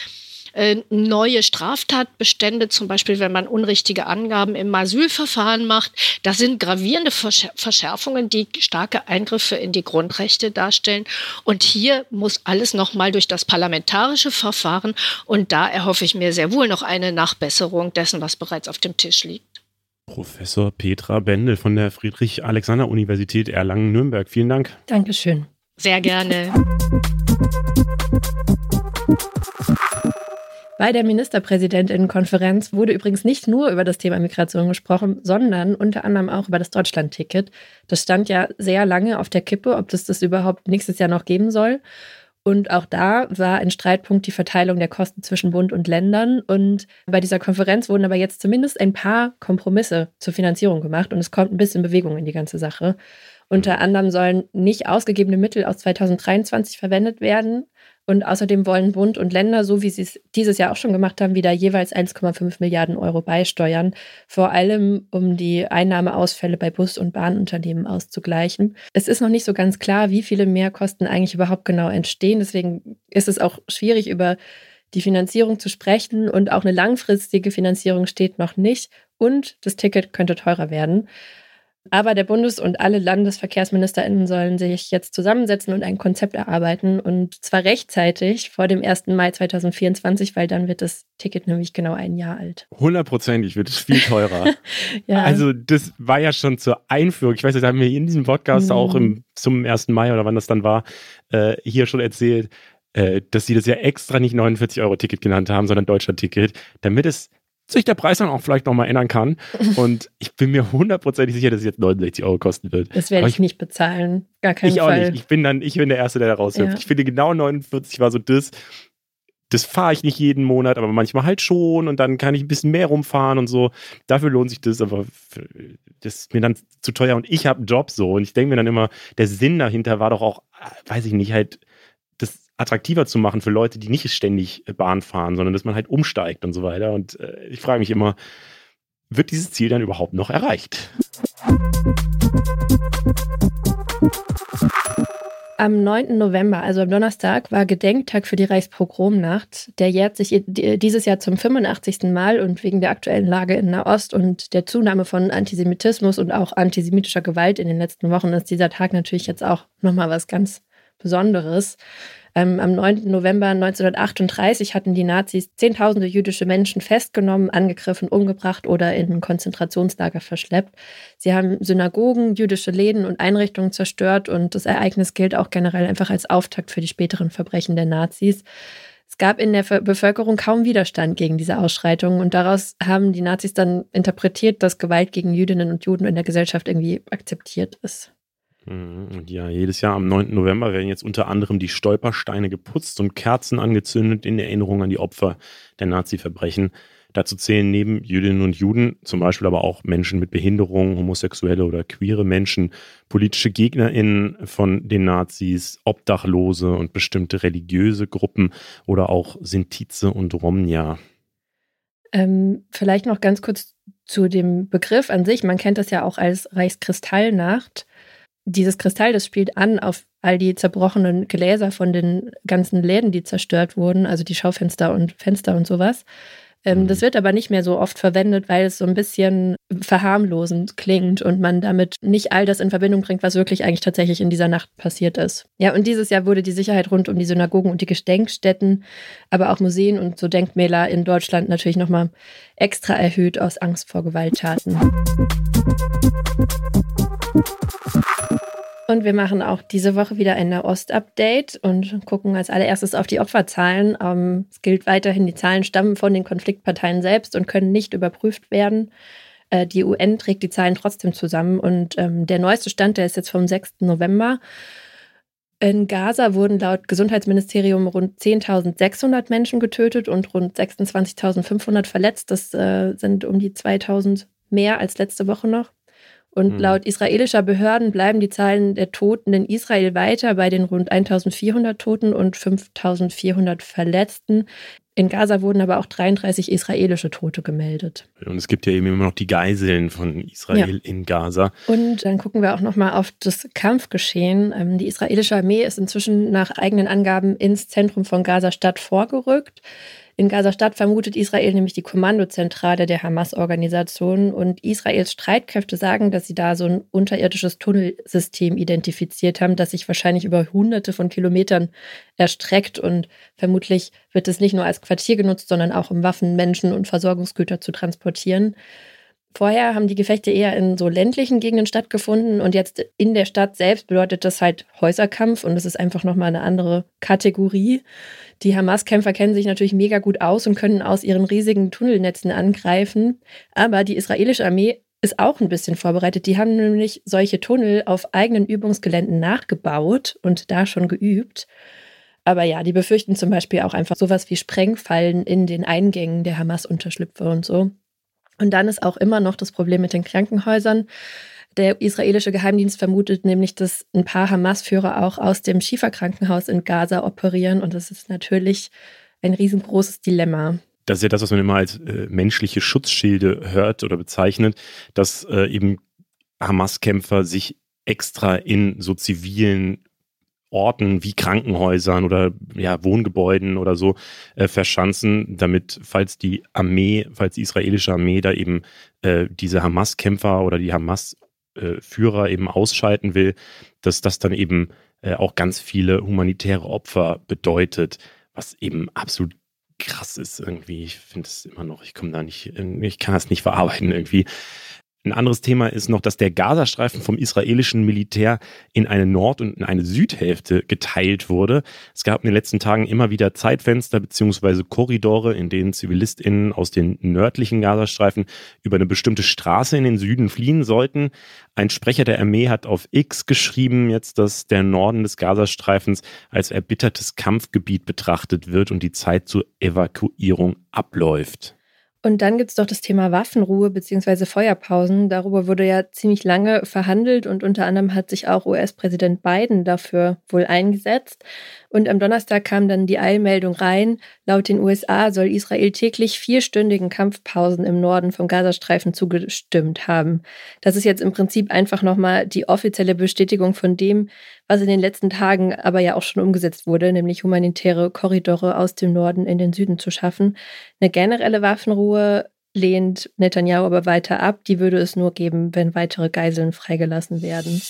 äh, neue Straftatbestände, zum Beispiel wenn man unrichtige Angaben im Asylverfahren macht. Das sind gravierende Verschärfungen, die starke Eingriffe in die Grundrechte darstellen. Und hier muss alles nochmal durch das parlamentarische Verfahren. Und da erhoffe ich mir sehr wohl noch eine Nachbesserung dessen, was bereits auf dem Tisch liegt. Professor Petra Bendel von der Friedrich-Alexander-Universität Erlangen-Nürnberg. Vielen Dank. Dankeschön. Sehr gerne. Bei der Ministerpräsidentinnenkonferenz wurde übrigens nicht nur über das Thema Migration gesprochen, sondern unter anderem auch über das Deutschland-Ticket. Das stand ja sehr lange auf der Kippe, ob das das überhaupt nächstes Jahr noch geben soll. Und auch da war ein Streitpunkt die Verteilung der Kosten zwischen Bund und Ländern. Und bei dieser Konferenz wurden aber jetzt zumindest ein paar Kompromisse zur Finanzierung gemacht und es kommt ein bisschen Bewegung in die ganze Sache. Unter anderem sollen nicht ausgegebene Mittel aus 2023 verwendet werden, und außerdem wollen Bund und Länder, so wie sie es dieses Jahr auch schon gemacht haben, wieder jeweils 1,5 Milliarden Euro beisteuern, vor allem um die Einnahmeausfälle bei Bus- und Bahnunternehmen auszugleichen. Es ist noch nicht so ganz klar, wie viele Mehrkosten eigentlich überhaupt genau entstehen. Deswegen ist es auch schwierig, über die Finanzierung zu sprechen und auch eine langfristige Finanzierung steht noch nicht. Und das Ticket könnte teurer werden. Aber der Bundes- und alle LandesverkehrsministerInnen sollen sich jetzt zusammensetzen und ein Konzept erarbeiten. Und zwar rechtzeitig vor dem 1. Mai 2024, weil dann wird das Ticket nämlich genau ein Jahr alt. Hundertprozentig wird es viel teurer. ja. Also, das war ja schon zur Einführung. Ich weiß, das haben wir in diesem Podcast mhm. auch im, zum 1. Mai oder wann das dann war, äh, hier schon erzählt, äh, dass sie das ja extra nicht 49 Euro Ticket genannt haben, sondern Deutschland-Ticket, damit es sich der Preis dann auch vielleicht nochmal ändern kann. Und ich bin mir hundertprozentig sicher, dass es jetzt 69 Euro kosten wird. Das werde ich, ich, nicht bezahlen. Gar keinen ich Fall. Ich auch nicht. Ich bin dann, ich bin der Erste, der da raushüpft. Ja. Ich finde genau 49 war so das. Das fahre ich nicht jeden Monat, aber manchmal halt schon und dann kann ich ein bisschen mehr rumfahren und so. Dafür lohnt sich das, aber das ist mir dann zu teuer und ich habe einen Job so und ich denke mir dann immer, der Sinn dahinter war doch auch, weiß ich nicht, halt attraktiver zu machen für Leute, die nicht ständig äh, Bahn fahren, sondern dass man halt umsteigt und so weiter. Und äh, ich frage mich immer, wird dieses Ziel dann überhaupt noch erreicht? Am 9. November, also am Donnerstag, war Gedenktag für die Reichspogromnacht. Der jährt sich dieses Jahr zum 85. Mal und wegen der aktuellen Lage in Nahost und der Zunahme von Antisemitismus und auch antisemitischer Gewalt in den letzten Wochen ist dieser Tag natürlich jetzt auch nochmal was ganz Besonderes. Ähm, am 9. November 1938 hatten die Nazis Zehntausende jüdische Menschen festgenommen, angegriffen, umgebracht oder in Konzentrationslager verschleppt. Sie haben Synagogen, jüdische Läden und Einrichtungen zerstört und das Ereignis gilt auch generell einfach als Auftakt für die späteren Verbrechen der Nazis. Es gab in der Bevölkerung kaum Widerstand gegen diese Ausschreitungen und daraus haben die Nazis dann interpretiert, dass Gewalt gegen Jüdinnen und Juden in der Gesellschaft irgendwie akzeptiert ist. Mhm. Und ja, jedes Jahr am 9. November werden jetzt unter anderem die Stolpersteine geputzt und Kerzen angezündet in Erinnerung an die Opfer der Nazi-Verbrechen. Dazu zählen neben Jüdinnen und Juden zum Beispiel aber auch Menschen mit Behinderung, homosexuelle oder queere Menschen, politische GegnerInnen von den Nazis, Obdachlose und bestimmte religiöse Gruppen oder auch Sintize und Romnia. Ähm, vielleicht noch ganz kurz zu dem Begriff an sich. Man kennt das ja auch als Reichskristallnacht dieses Kristall, das spielt an auf all die zerbrochenen Gläser von den ganzen Läden, die zerstört wurden, also die Schaufenster und Fenster und sowas. Ähm, mhm. das wird aber nicht mehr so oft verwendet, weil es so ein bisschen verharmlosend klingt und man damit nicht all das in Verbindung bringt, was wirklich eigentlich tatsächlich in dieser Nacht passiert ist. Ja, und dieses Jahr wurde die Sicherheit rund um die Synagogen und die Gedenkstätten, aber auch Museen und so Denkmäler in Deutschland natürlich nochmal extra erhöht aus Angst vor Gewalttaten. Und wir machen auch diese Woche wieder ein Nahost-Update und gucken als allererstes auf die Opferzahlen. Ähm, es gilt weiterhin, die Zahlen stammen von den Konfliktparteien selbst und können nicht überprüft werden. Äh, die UN trägt die Zahlen trotzdem zusammen und ähm, der neueste Stand, der ist jetzt vom 6. November. In Gaza wurden laut Gesundheitsministerium rund 10.600 Menschen getötet und rund 26.500 verletzt. Das äh, sind um die 2.000 mehr als letzte Woche noch. Und mhm. laut israelischer Behörden bleiben die Zahlen der Toten in Israel weiter bei den rund 1400 Toten und 5400 Verletzten. In Gaza wurden aber auch 33 israelische Tote gemeldet. Und es gibt ja eben immer noch die Geiseln von Israel ja. in Gaza. Und dann gucken wir auch noch mal auf das Kampfgeschehen. Ähm, die israelische Armee ist inzwischen nach eigenen Angaben ins Zentrum von Gaza-Stadt vorgerückt. In Gaza-Stadt vermutet Israel nämlich die Kommandozentrale der Hamas-Organisation und Israels Streitkräfte sagen, dass sie da so ein unterirdisches Tunnelsystem identifiziert haben, das sich wahrscheinlich über hunderte von Kilometern erstreckt und vermutlich wird es nicht nur als Quartier genutzt, sondern auch um Waffen, Menschen und Versorgungsgüter zu transportieren. Vorher haben die Gefechte eher in so ländlichen Gegenden stattgefunden und jetzt in der Stadt selbst bedeutet das halt Häuserkampf und es ist einfach nochmal eine andere Kategorie. Die Hamas-Kämpfer kennen sich natürlich mega gut aus und können aus ihren riesigen Tunnelnetzen angreifen, aber die israelische Armee ist auch ein bisschen vorbereitet. Die haben nämlich solche Tunnel auf eigenen Übungsgeländen nachgebaut und da schon geübt. Aber ja, die befürchten zum Beispiel auch einfach sowas wie Sprengfallen in den Eingängen der Hamas-Unterschlüpfe und so. Und dann ist auch immer noch das Problem mit den Krankenhäusern. Der israelische Geheimdienst vermutet nämlich, dass ein paar Hamas-Führer auch aus dem Schieferkrankenhaus in Gaza operieren. Und das ist natürlich ein riesengroßes Dilemma. Das ist ja das, was man immer als äh, menschliche Schutzschilde hört oder bezeichnet, dass äh, eben Hamas-Kämpfer sich extra in so zivilen Orten wie Krankenhäusern oder ja, Wohngebäuden oder so äh, verschanzen, damit, falls die Armee, falls die israelische Armee da eben äh, diese Hamas-Kämpfer oder die Hamas-Führer eben ausschalten will, dass das dann eben äh, auch ganz viele humanitäre Opfer bedeutet, was eben absolut krass ist irgendwie. Ich finde es immer noch, ich komme da nicht, ich kann das nicht verarbeiten irgendwie. Ein anderes Thema ist noch, dass der Gazastreifen vom israelischen Militär in eine Nord- und in eine Südhälfte geteilt wurde. Es gab in den letzten Tagen immer wieder Zeitfenster bzw. Korridore, in denen ZivilistInnen aus den nördlichen Gazastreifen über eine bestimmte Straße in den Süden fliehen sollten. Ein Sprecher der Armee hat auf X geschrieben jetzt, dass der Norden des Gazastreifens als erbittertes Kampfgebiet betrachtet wird und die Zeit zur Evakuierung abläuft. Und dann gibt es doch das Thema Waffenruhe bzw. Feuerpausen. Darüber wurde ja ziemlich lange verhandelt und unter anderem hat sich auch US-Präsident Biden dafür wohl eingesetzt. Und am Donnerstag kam dann die Eilmeldung rein. Laut den USA soll Israel täglich vierstündigen Kampfpausen im Norden vom Gazastreifen zugestimmt haben. Das ist jetzt im Prinzip einfach nochmal die offizielle Bestätigung von dem, was in den letzten Tagen aber ja auch schon umgesetzt wurde, nämlich humanitäre Korridore aus dem Norden in den Süden zu schaffen. Eine generelle Waffenruhe lehnt Netanyahu aber weiter ab. Die würde es nur geben, wenn weitere Geiseln freigelassen werden.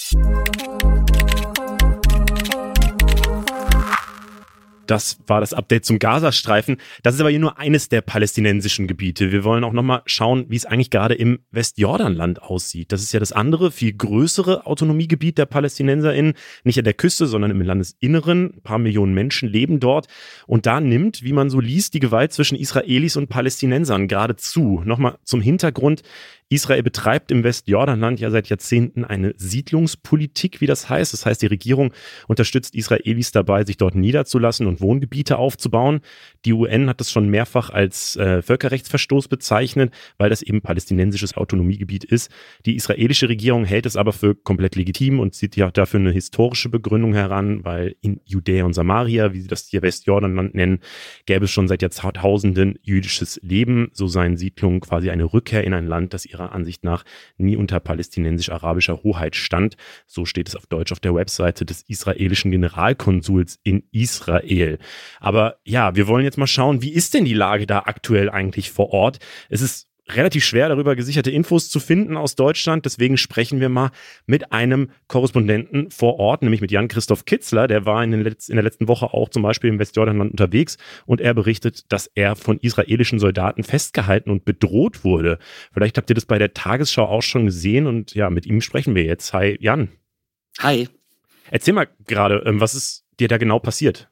Das war das Update zum Gazastreifen. Das ist aber hier nur eines der palästinensischen Gebiete. Wir wollen auch nochmal schauen, wie es eigentlich gerade im Westjordanland aussieht. Das ist ja das andere, viel größere Autonomiegebiet der PalästinenserInnen. Nicht an der Küste, sondern im Landesinneren. Ein paar Millionen Menschen leben dort. Und da nimmt, wie man so liest, die Gewalt zwischen Israelis und Palästinensern gerade zu. Nochmal zum Hintergrund. Israel betreibt im Westjordanland ja seit Jahrzehnten eine Siedlungspolitik, wie das heißt. Das heißt, die Regierung unterstützt Israelis dabei, sich dort niederzulassen und Wohngebiete aufzubauen. Die UN hat das schon mehrfach als äh, Völkerrechtsverstoß bezeichnet, weil das eben palästinensisches Autonomiegebiet ist. Die israelische Regierung hält es aber für komplett legitim und zieht ja dafür eine historische Begründung heran, weil in Judäa und Samaria, wie sie das hier Westjordanland nennen, gäbe es schon seit Jahrtausenden jüdisches Leben. So seien Siedlungen quasi eine Rückkehr in ein Land, das ihrer Ansicht nach nie unter palästinensisch-arabischer Hoheit stand. So steht es auf Deutsch auf der Webseite des israelischen Generalkonsuls in Israel. Aber ja, wir wollen jetzt mal schauen, wie ist denn die Lage da aktuell eigentlich vor Ort? Es ist relativ schwer, darüber gesicherte Infos zu finden aus Deutschland. Deswegen sprechen wir mal mit einem Korrespondenten vor Ort, nämlich mit Jan-Christoph Kitzler. Der war in, Letz-, in, der letzten Woche auch zum Beispiel im Westjordanland unterwegs und er berichtet, dass er von israelischen Soldaten festgehalten und bedroht wurde. Vielleicht habt ihr das bei der Tagesschau auch schon gesehen und ja, mit ihm sprechen wir jetzt. Hi, Jan. Hi. Erzähl mal gerade, ähm, was ist dir da genau passiert?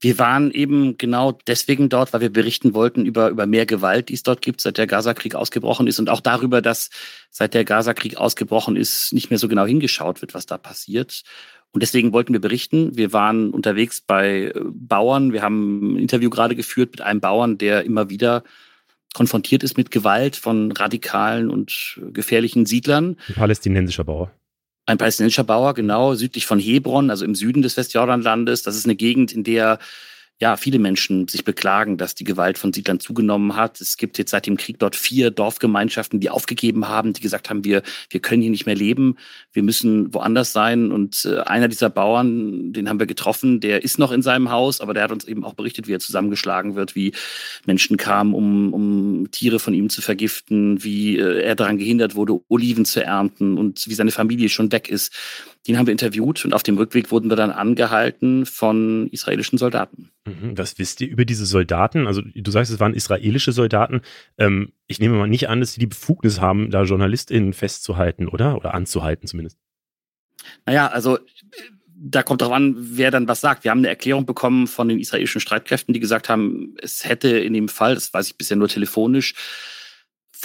Wir waren eben genau deswegen dort, weil wir berichten wollten über, über mehr Gewalt, die es dort gibt, seit der Gazakrieg ausgebrochen ist und auch darüber, dass seit der Gazakrieg ausgebrochen ist, nicht mehr so genau hingeschaut wird, was da passiert. Und deswegen wollten wir berichten. Wir waren unterwegs bei äh, Bauern. Wir haben ein Interview gerade geführt mit einem Bauern, der immer wieder konfrontiert ist mit Gewalt von radikalen und gefährlichen Siedlern. Ein palästinensischer Bauer. Ein palästinensischer Bauer, genau, südlich von Hebron, also im Süden des Westjordanlandes. Das ist eine Gegend, in der ja, viele Menschen sich beklagen, dass die Gewalt von Siedlern zugenommen hat. Es gibt jetzt seit dem Krieg dort vier Dorfgemeinschaften, die aufgegeben haben, die gesagt haben, wir, wir können hier nicht mehr leben, wir müssen woanders sein. Und äh, einer dieser Bauern, den haben wir getroffen, der ist noch in seinem Haus, aber der hat uns eben auch berichtet, wie er zusammengeschlagen wird, wie Menschen kamen, um, um Tiere von ihm zu vergiften, wie äh, er daran gehindert wurde, Oliven zu ernten und wie seine Familie schon weg ist. Den haben wir interviewt und auf dem Rückweg wurden wir dann angehalten von israelischen Soldaten. Mhm, was wisst ihr über diese Soldaten? Also du sagst, es waren israelische Soldaten. Ähm, ich nehme mal nicht an, dass sie die Befugnis haben, da JournalistInnen festzuhalten, oder? Oder anzuhalten zumindest. Naja, also da kommt drauf an, wer dann was sagt. Wir haben eine Erklärung bekommen von den israelischen Streitkräften, die gesagt haben, es hätte in dem Fall, das weiß ich bisher nur telefonisch,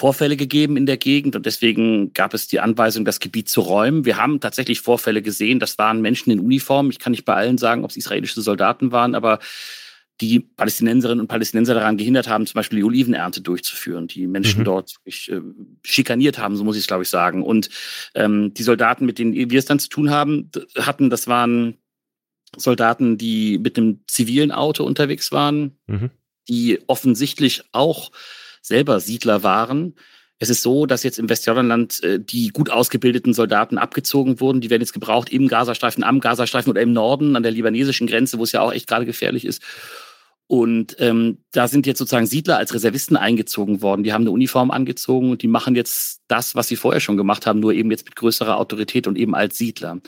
Vorfälle gegeben in der Gegend und deswegen gab es die Anweisung, das Gebiet zu räumen. Wir haben tatsächlich Vorfälle gesehen. Das waren Menschen in Uniform. Ich kann nicht bei allen sagen, ob es israelische Soldaten waren, aber die Palästinenserinnen und Palästinenser daran gehindert haben, zum Beispiel die Olivenernte durchzuführen, die Menschen mhm. dort wirklich, äh, schikaniert haben, so muss ich es, glaube ich, sagen. Und ähm, die Soldaten, mit denen wir es dann zu tun haben, hatten, das waren Soldaten, die mit einem zivilen Auto unterwegs waren, mhm. die offensichtlich auch selber Siedler waren. Es ist so, dass jetzt im Westjordanland äh, die gut ausgebildeten Soldaten abgezogen wurden. Die werden jetzt gebraucht im Gazastreifen, am Gazastreifen oder im Norden an der libanesischen Grenze, wo es ja auch echt gerade gefährlich ist. Und ähm, da sind jetzt sozusagen Siedler als Reservisten eingezogen worden. Die haben eine Uniform angezogen und die machen jetzt das, was sie vorher schon gemacht haben, nur eben jetzt mit größerer Autorität und eben als Siedler.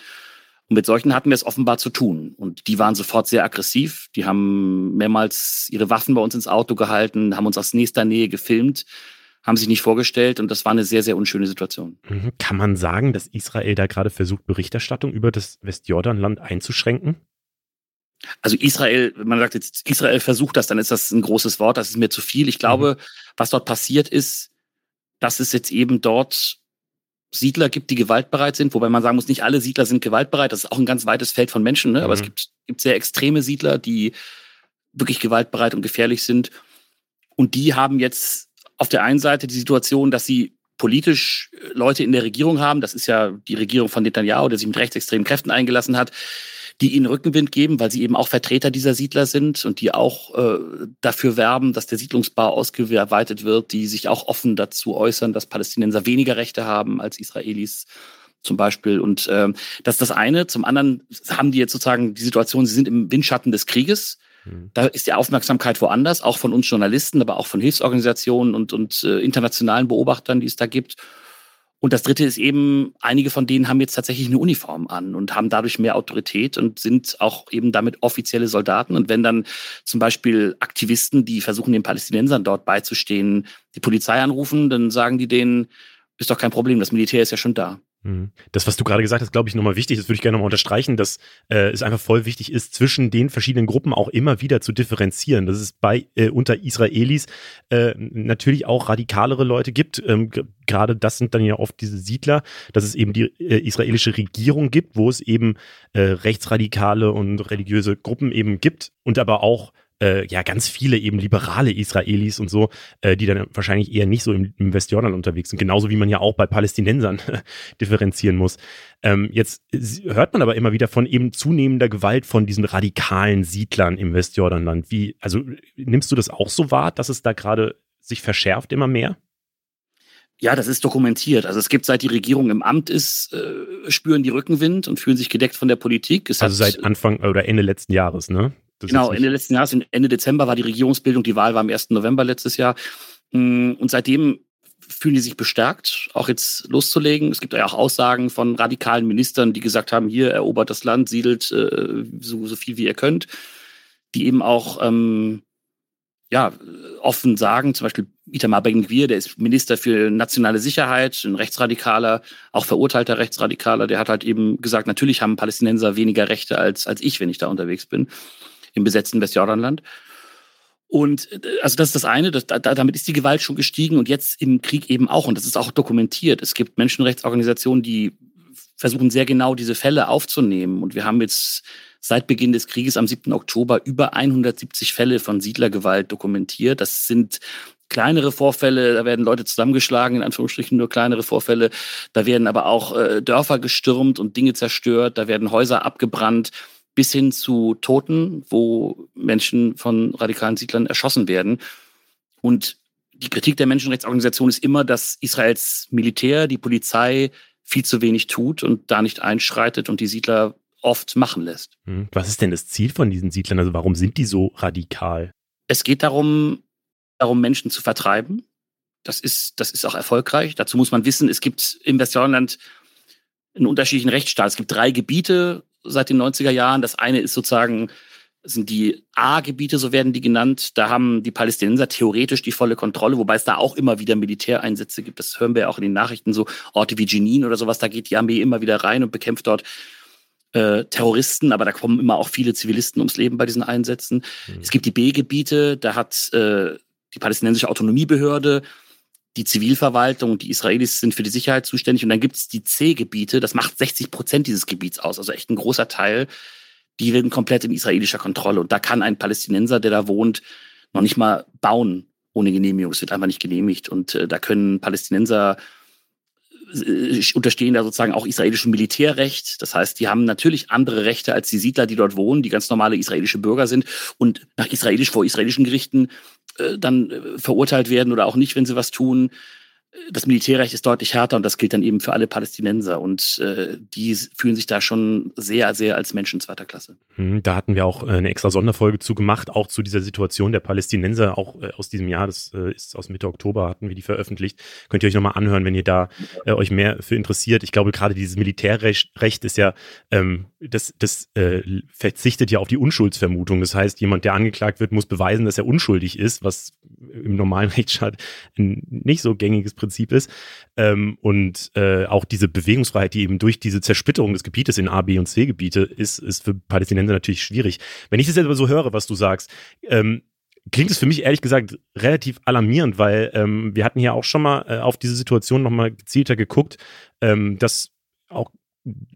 Und mit solchen hatten wir es offenbar zu tun. Und die waren sofort sehr aggressiv. Die haben mehrmals ihre Waffen bei uns ins Auto gehalten, haben uns aus nächster Nähe gefilmt, haben sich nicht vorgestellt. Und das war eine sehr, sehr unschöne Situation. Mhm. Kann man sagen, dass Israel da gerade versucht, Berichterstattung über das Westjordanland einzuschränken? Also Israel, wenn man sagt jetzt, Israel versucht das, dann ist das ein großes Wort, das ist mir zu viel. Ich glaube, mhm. was dort passiert ist, dass es jetzt eben dort Siedler gibt, die gewaltbereit sind, wobei man sagen muss, nicht alle Siedler sind gewaltbereit. Das ist auch ein ganz weites Feld von Menschen, ne? aber mhm. es gibt, gibt sehr extreme Siedler, die wirklich gewaltbereit und gefährlich sind. Und die haben jetzt auf der einen Seite die Situation, dass sie politisch Leute in der Regierung haben. Das ist ja die Regierung von Netanyahu, der sich mit rechtsextremen Kräften eingelassen hat die ihnen Rückenwind geben, weil sie eben auch Vertreter dieser Siedler sind und die auch äh, dafür werben, dass der Siedlungsbau ausgeweitet wird, die sich auch offen dazu äußern, dass Palästinenser weniger Rechte haben als Israelis zum Beispiel. Und ähm, das ist das eine. Zum anderen haben die jetzt sozusagen die Situation, sie sind im Windschatten des Krieges. Mhm. Da ist die Aufmerksamkeit woanders, auch von uns Journalisten, aber auch von Hilfsorganisationen und, und äh, internationalen Beobachtern, die es da gibt. Und das Dritte ist eben, einige von denen haben jetzt tatsächlich eine Uniform an und haben dadurch mehr Autorität und sind auch eben damit offizielle Soldaten. Und wenn dann zum Beispiel Aktivisten, die versuchen, den Palästinensern dort beizustehen, die Polizei anrufen, dann sagen die denen, ist doch kein Problem, das Militär ist ja schon da. Mhm. Das, was du gerade gesagt hast, glaube ich, nochmal wichtig, das würde ich gerne nochmal unterstreichen, dass äh, es einfach voll wichtig ist, zwischen den verschiedenen Gruppen auch immer wieder zu differenzieren. Dass es bei äh, unter Israelis äh, natürlich auch radikalere Leute gibt. Ähm, gerade das sind dann ja oft diese Siedler, dass es eben die äh, israelische Regierung gibt, wo es eben äh, rechtsradikale und religiöse Gruppen eben gibt und aber auch äh, ja ganz viele eben liberale Israelis und so, äh, die dann wahrscheinlich eher nicht so im, im Westjordan unterwegs sind. Genauso wie man ja auch bei Palästinensern differenzieren muss. Ähm, jetzt hört man aber immer wieder von eben zunehmender Gewalt von diesen radikalen Siedlern im Westjordanland. Wie, also nimmst du das auch so wahr, dass es da gerade sich verschärft immer mehr? Ja, das ist dokumentiert. Also es gibt, seit die Regierung im Amt ist, äh, spüren die Rückenwind und fühlen sich gedeckt von der Politik. Es also seit Anfang oder Ende letzten Jahres, ne? Genau, Ende letzten Jahres, Ende Dezember war die Regierungsbildung, die Wahl war am 1. November letztes Jahr. Mm, und seitdem fühlen die sich bestärkt, auch jetzt loszulegen. Es gibt ja auch Aussagen von radikalen Ministern, die gesagt haben, hier erobert das Land, siedelt äh, so, so viel wie ihr könnt, die eben auch ähm, ja, offen sagen, zum Beispiel Itamar Ben-Gvir, der ist Minister für nationale Sicherheit, ein Rechtsradikaler, auch verurteilter Rechtsradikaler, der hat halt eben gesagt, natürlich haben Palästinenser weniger Rechte als, als ich, wenn ich da unterwegs bin, im besetzten Westjordanland. Und äh, also das ist das eine, das, damit ist die Gewalt schon gestiegen und jetzt im Krieg eben auch. Und das ist auch dokumentiert. Es gibt Menschenrechtsorganisationen, die versuchen sehr genau diese Fälle aufzunehmen. Und wir haben jetzt seit Beginn des Krieges am 7. Oktober über 170 Fälle von Siedlergewalt dokumentiert. Das sind kleinere Vorfälle, da werden Leute zusammengeschlagen, in Anführungsstrichen nur kleinere Vorfälle. Da werden aber auch äh, Dörfer gestürmt und Dinge zerstört, da werden Häuser abgebrannt, bis hin zu Toten, wo Menschen von radikalen Siedlern erschossen werden. Und die Kritik der Menschenrechtsorganisation ist immer, dass Israels Militär, die Polizei viel zu wenig tut und da nicht einschreitet und die Siedler oft machen lässt. Hm. Was ist denn das Ziel von diesen Siedlern? Also warum sind die so radikal? Es geht darum, darum Menschen zu vertreiben. Das ist, das ist auch erfolgreich. Dazu muss man wissen, es gibt im Westjordanland einen unterschiedlichen Rechtsstaat. Es gibt drei Gebiete seit den 90er Jahren. Das eine ist sozusagen sind die A-Gebiete, so werden die genannt. Da haben die Palästinenser theoretisch die volle Kontrolle, wobei es da auch immer wieder Militäreinsätze gibt. Das hören wir ja auch in den Nachrichten, so Orte wie Jenin oder sowas. Da geht die Armee immer wieder rein und bekämpft dort äh, Terroristen, aber da kommen immer auch viele Zivilisten ums Leben bei diesen Einsätzen. Mhm. Es gibt die B-Gebiete, da hat äh, die palästinensische Autonomiebehörde, die Zivilverwaltung, die Israelis sind für die Sicherheit zuständig und dann gibt es die C-Gebiete, das macht 60 Prozent dieses Gebiets aus, also echt ein großer Teil. Die werden komplett in israelischer Kontrolle und da kann ein Palästinenser, der da wohnt, noch nicht mal bauen ohne Genehmigung. Es wird einfach nicht genehmigt und äh, da können Palästinenser äh, unterstehen da sozusagen auch israelischem Militärrecht. Das heißt, die haben natürlich andere Rechte als die Siedler, die dort wohnen, die ganz normale israelische Bürger sind und nach israelisch vor israelischen Gerichten dann äh, verurteilt werden oder auch nicht, wenn sie was tun das Militärrecht ist deutlich härter und das gilt dann eben für alle Palästinenser. Und äh, die fühlen sich da schon sehr, sehr als Menschen zweiter Klasse. Hm, da hatten wir auch äh, eine extra Sonderfolge zu gemacht, auch zu dieser Situation der Palästinenser, auch äh, aus diesem Jahr, das äh, ist aus Mitte Oktober, hatten wir die veröffentlicht. Könnt ihr euch nochmal anhören, wenn ihr da äh, euch mehr für interessiert. Ich glaube, gerade dieses Militärrecht Recht ist ja, ähm, das, das äh, verzichtet ja auf die Unschuldsvermutung. Das heißt, jemand, der angeklagt wird, muss beweisen, dass er unschuldig ist, was im normalen Rechtsstaat ein nicht so gängiges Prinzip ist. Ähm, und äh, auch diese Bewegungsfreiheit, die eben durch diese Zersplitterung des Gebietes in A, B und C Gebiete ist, ist für Palästinenser natürlich schwierig. Wenn ich das jetzt aber so höre, was du sagst, ähm, klingt es für mich ehrlich gesagt relativ alarmierend, weil ähm, wir hatten hier auch schon mal äh, auf diese Situation nochmal gezielter geguckt, ähm, dass auch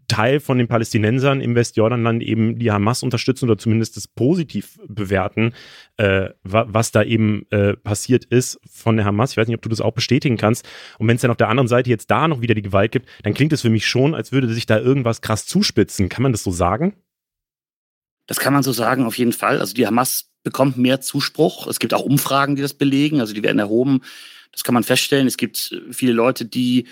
Teil von den Palästinensern im Westjordanland eben die Hamas unterstützen oder zumindest das positiv bewerten, äh, was da eben äh, passiert ist von der Hamas. Ich weiß nicht, ob du das auch bestätigen kannst. Und wenn es dann auf der anderen Seite jetzt da noch wieder die Gewalt gibt, dann klingt es für mich schon, als würde sich da irgendwas krass zuspitzen. Kann man das so sagen? Das kann man so sagen, auf jeden Fall. Also die Hamas bekommt mehr Zuspruch. Es gibt auch Umfragen, die das belegen. Also die werden erhoben. Das kann man feststellen. Es gibt viele Leute, die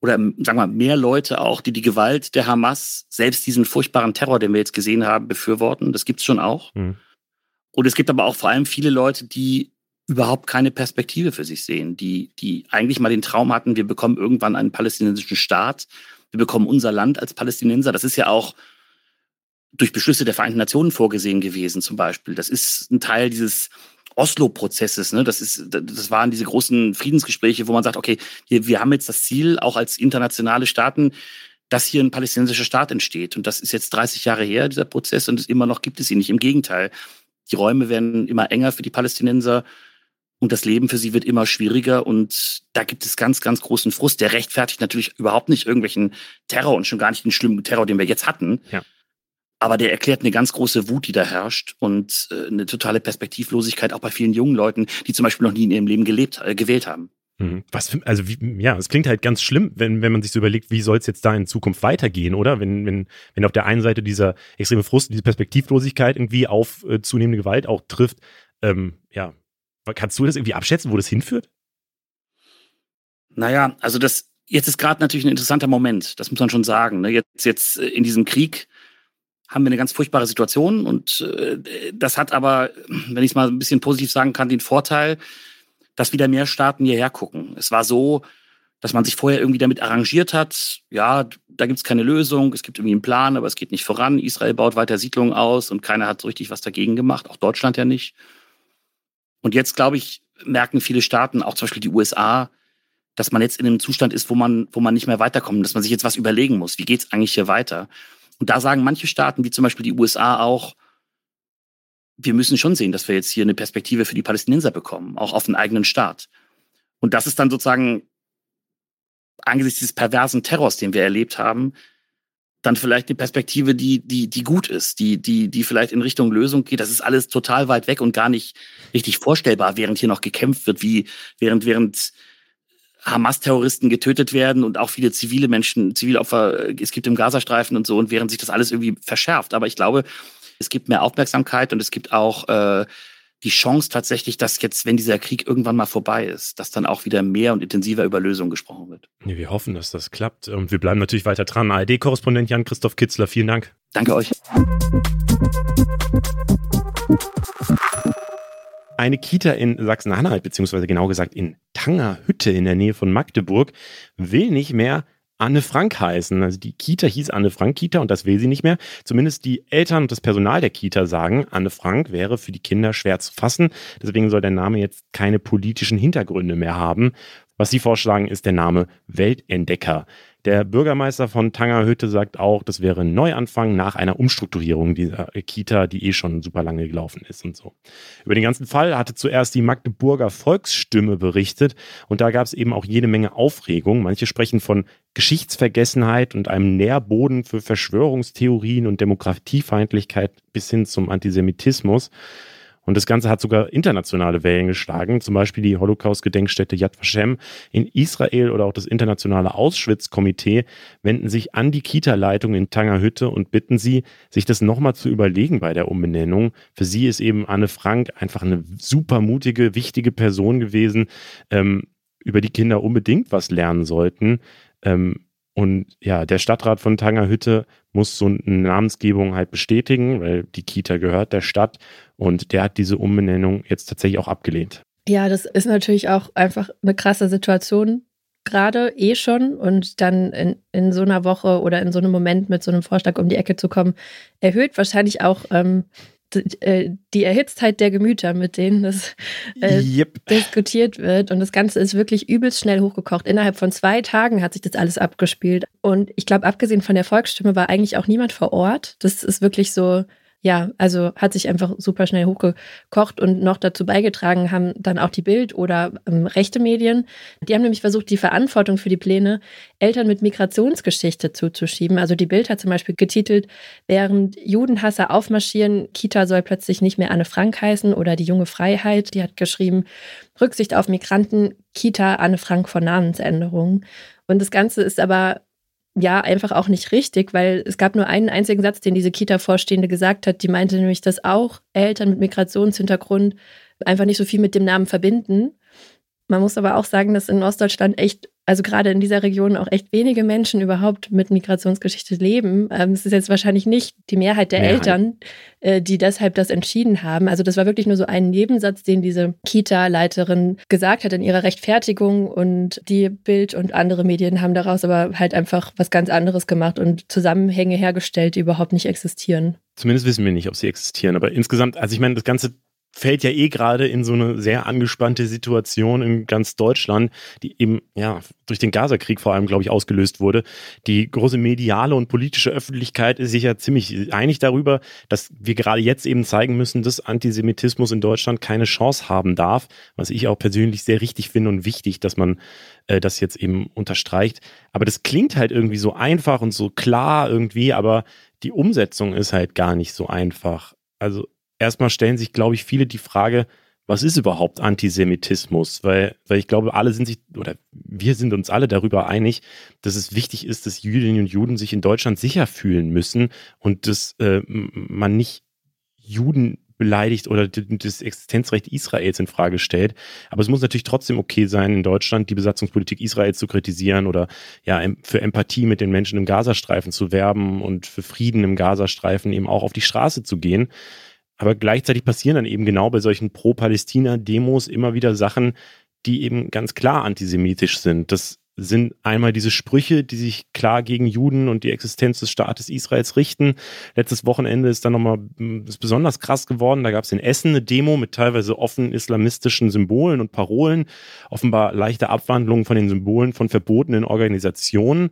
oder sagen wir mal, mehr Leute auch, die die Gewalt der Hamas, selbst diesen furchtbaren Terror, den wir jetzt gesehen haben, befürworten. Das gibt es schon auch. Mhm. Und es gibt aber auch vor allem viele Leute, die überhaupt keine Perspektive für sich sehen, die, die eigentlich mal den Traum hatten, wir bekommen irgendwann einen palästinensischen Staat, wir bekommen unser Land als Palästinenser. Das ist ja auch durch Beschlüsse der Vereinten Nationen vorgesehen gewesen, zum Beispiel. Das ist ein Teil dieses Oslo-Prozesses. Ne? Das, ist, das waren diese großen Friedensgespräche, wo man sagt, okay, hier, wir haben jetzt das Ziel, auch als internationale Staaten, dass hier ein palästinensischer Staat entsteht. Und das ist jetzt 30 Jahre her, dieser Prozess, und immer noch gibt es ihn nicht. Im Gegenteil, die Räume werden immer enger für die Palästinenser und das Leben für sie wird immer schwieriger. Und da gibt es ganz, ganz großen Frust. Der rechtfertigt natürlich überhaupt nicht irgendwelchen Terror und schon gar nicht den schlimmen Terror, den wir jetzt hatten. Ja. Aber der erklärt eine ganz große Wut, die da herrscht und äh, eine totale Perspektivlosigkeit auch bei vielen jungen Leuten, die zum Beispiel noch nie in ihrem Leben gelebt, äh, gewählt haben. Mhm. Was für, also wie, ja, es klingt halt ganz schlimm, wenn, wenn man sich so überlegt, wie soll es jetzt da in Zukunft weitergehen, oder? Wenn, wenn, wenn auf der einen Seite dieser extreme Frust, diese Perspektivlosigkeit irgendwie auf äh, zunehmende Gewalt auch trifft. Ähm, ja, kannst du das irgendwie abschätzen, wo das hinführt? Naja, also das, jetzt ist gerade natürlich ein interessanter Moment, das muss man schon sagen. Ne? Jetzt, jetzt äh, in diesem Krieg haben wir eine ganz furchtbare Situation. Und äh, das hat aber, wenn ich es mal ein bisschen positiv sagen kann, den Vorteil, dass wieder mehr Staaten hierher gucken. Es war so, dass man sich vorher irgendwie damit arrangiert hat, ja, da gibt es keine Lösung, es gibt irgendwie einen Plan, aber es geht nicht voran. Israel baut weiter Siedlungen aus und keiner hat so richtig was dagegen gemacht, auch Deutschland ja nicht. Und jetzt, glaube ich, merken viele Staaten, auch zum Beispiel die USA, dass man jetzt in einem Zustand ist, wo man, wo man nicht mehr weiterkommt, dass man sich jetzt was überlegen muss. Wie geht's eigentlich hier weiter? Und da sagen manche Staaten, wie zum Beispiel die USA auch, wir müssen schon sehen, dass wir jetzt hier eine Perspektive für die Palästinenser bekommen, auch auf den eigenen Staat. Und das ist dann sozusagen angesichts dieses perversen Terrors, den wir erlebt haben, dann vielleicht eine Perspektive, die, die, die gut ist, die, die, die vielleicht in Richtung Lösung geht. Das ist alles total weit weg und gar nicht richtig vorstellbar, während hier noch gekämpft wird, wie, während, während Hamas-Terroristen getötet werden und auch viele zivile Menschen, Zivilopfer es gibt im Gazastreifen und so und während sich das alles irgendwie verschärft. Aber ich glaube, es gibt mehr Aufmerksamkeit und es gibt auch äh, die Chance tatsächlich, dass jetzt, wenn dieser Krieg irgendwann mal vorbei ist, dass dann auch wieder mehr und intensiver über Lösungen gesprochen wird. Nee, wir hoffen, dass das klappt. Und wir bleiben natürlich weiter dran. ARD-Korrespondent Jan-Christoph Kitzler, vielen Dank. Danke euch. Eine Kita in Sachsen-Anhalt, beziehungsweise genau gesagt in Tangerhütte in der Nähe von Magdeburg, will nicht mehr Anne Frank heißen. Also die Kita hieß Anne Frank Kita und das will sie nicht mehr. Zumindest die Eltern und das Personal der Kita sagen, Anne Frank wäre für die Kinder schwer zu fassen. Deswegen soll der Name jetzt keine politischen Hintergründe mehr haben. Was sie vorschlagen, ist der Name Weltentdecker. Der Bürgermeister von Tangerhütte sagt auch, das wäre ein Neuanfang nach einer Umstrukturierung dieser Kita, die eh schon super lange gelaufen ist und so. Über den ganzen Fall hatte zuerst die Magdeburger Volksstimme berichtet und da gab es eben auch jede Menge Aufregung. Manche sprechen von Geschichtsvergessenheit und einem Nährboden für Verschwörungstheorien und Demokratiefeindlichkeit bis hin zum Antisemitismus. Und das Ganze hat sogar internationale Wellen geschlagen, zum Beispiel die Holocaust-Gedenkstätte Yad Vashem in Israel oder auch das internationale Auschwitz-Komitee wenden sich an die Kita-Leitung in Tangerhütte und bitten sie, sich das nochmal zu überlegen bei der Umbenennung. Für sie ist eben Anne Frank einfach eine super mutige, wichtige Person gewesen, ähm, über die Kinder unbedingt was lernen sollten. Ähm, und ja, der Stadtrat von Tangerhütte muss so eine Namensgebung halt bestätigen, weil die Kita gehört der Stadt und der hat diese Umbenennung jetzt tatsächlich auch abgelehnt. Ja, das ist natürlich auch einfach eine krasse Situation, gerade eh schon. Und dann in, in so einer Woche oder in so einem Moment mit so einem Vorschlag um die Ecke zu kommen, erhöht wahrscheinlich auch ähm, äh, die Erhitztheit der Gemüter, mit denen das äh, yep. diskutiert wird. Und das Ganze ist wirklich übelst schnell hochgekocht. Innerhalb von zwei Tagen hat sich das alles abgespielt. Und ich glaube, abgesehen von der Volksstimme war eigentlich auch niemand vor Ort. Das ist wirklich so ja, also hat sich einfach super schnell hochgekocht und noch dazu beigetragen haben dann auch die Bild- oder ähm, rechte Medien. Die haben nämlich versucht, die Verantwortung für die Pläne Eltern mit Migrationsgeschichte zuzuschieben. Also die Bild hat zum Beispiel getitelt, während Judenhasser aufmarschieren, Kita soll plötzlich nicht mehr Anne Frank heißen oder die junge Freiheit. Die hat geschrieben, Rücksicht auf Migranten, Kita Anne Frank vor Namensänderung. Und das Ganze ist aber ja einfach auch nicht richtig, weil es gab nur einen einzigen Satz, den diese Kita-Vorstehende gesagt hat. Die meinte nämlich, dass auch Eltern mit Migrationshintergrund einfach nicht so viel mit dem Namen verbinden. Man muss aber auch sagen, dass in Ostdeutschland echt also gerade in dieser Region auch echt wenige Menschen überhaupt mit Migrationsgeschichte leben. Ähm, es ist jetzt wahrscheinlich nicht die Mehrheit der Mehrheit. Eltern, äh, die deshalb das entschieden haben. Also das war wirklich nur so ein Nebensatz, den diese Kita-Leiterin gesagt hat in ihrer Rechtfertigung und die Bild und andere Medien haben daraus aber halt einfach was ganz anderes gemacht und Zusammenhänge hergestellt, die überhaupt nicht existieren. Zumindest wissen wir nicht, ob sie existieren. Aber insgesamt, also ich meine, das ganze fällt ja eh gerade in so eine sehr angespannte Situation in ganz Deutschland, die eben ja durch den Gazakrieg vor allem, glaube ich, ausgelöst wurde. Die große mediale und politische Öffentlichkeit ist sich ja ziemlich einig darüber, dass wir gerade jetzt eben zeigen müssen, dass Antisemitismus in Deutschland keine Chance haben darf, was ich auch persönlich sehr richtig finde und wichtig, dass man äh, das jetzt eben unterstreicht. Aber das klingt halt irgendwie so einfach und so klar irgendwie, aber die Umsetzung ist halt gar nicht so einfach. Also erstmal stellen sich, glaube ich, viele die Frage, was ist überhaupt Antisemitismus? Weil, weil ich glaube, alle sind sich, oder wir sind uns alle darüber einig, dass es wichtig ist, dass Jüdinnen und Juden sich in Deutschland sicher fühlen müssen und dass äh, man nicht Juden beleidigt oder das Existenzrecht Israels in Frage stellt. Aber es muss natürlich trotzdem okay sein, in Deutschland die Besatzungspolitik Israels zu kritisieren oder ja für Empathie mit den Menschen im Gazastreifen zu werben und für Frieden im Gazastreifen eben auch auf die Straße zu gehen. Aber gleichzeitig passieren dann eben genau bei solchen Pro-Palästina-Demos immer wieder Sachen, die eben ganz klar antisemitisch sind. Das sind einmal diese Sprüche, die sich klar gegen Juden und die Existenz des Staates Israels richten. Letztes Wochenende ist dann nochmal ist besonders krass geworden. Da gab es in Essen eine Demo mit teilweise offen islamistischen Symbolen und Parolen, offenbar leichte Abwandlungen von den Symbolen von verbotenen Organisationen.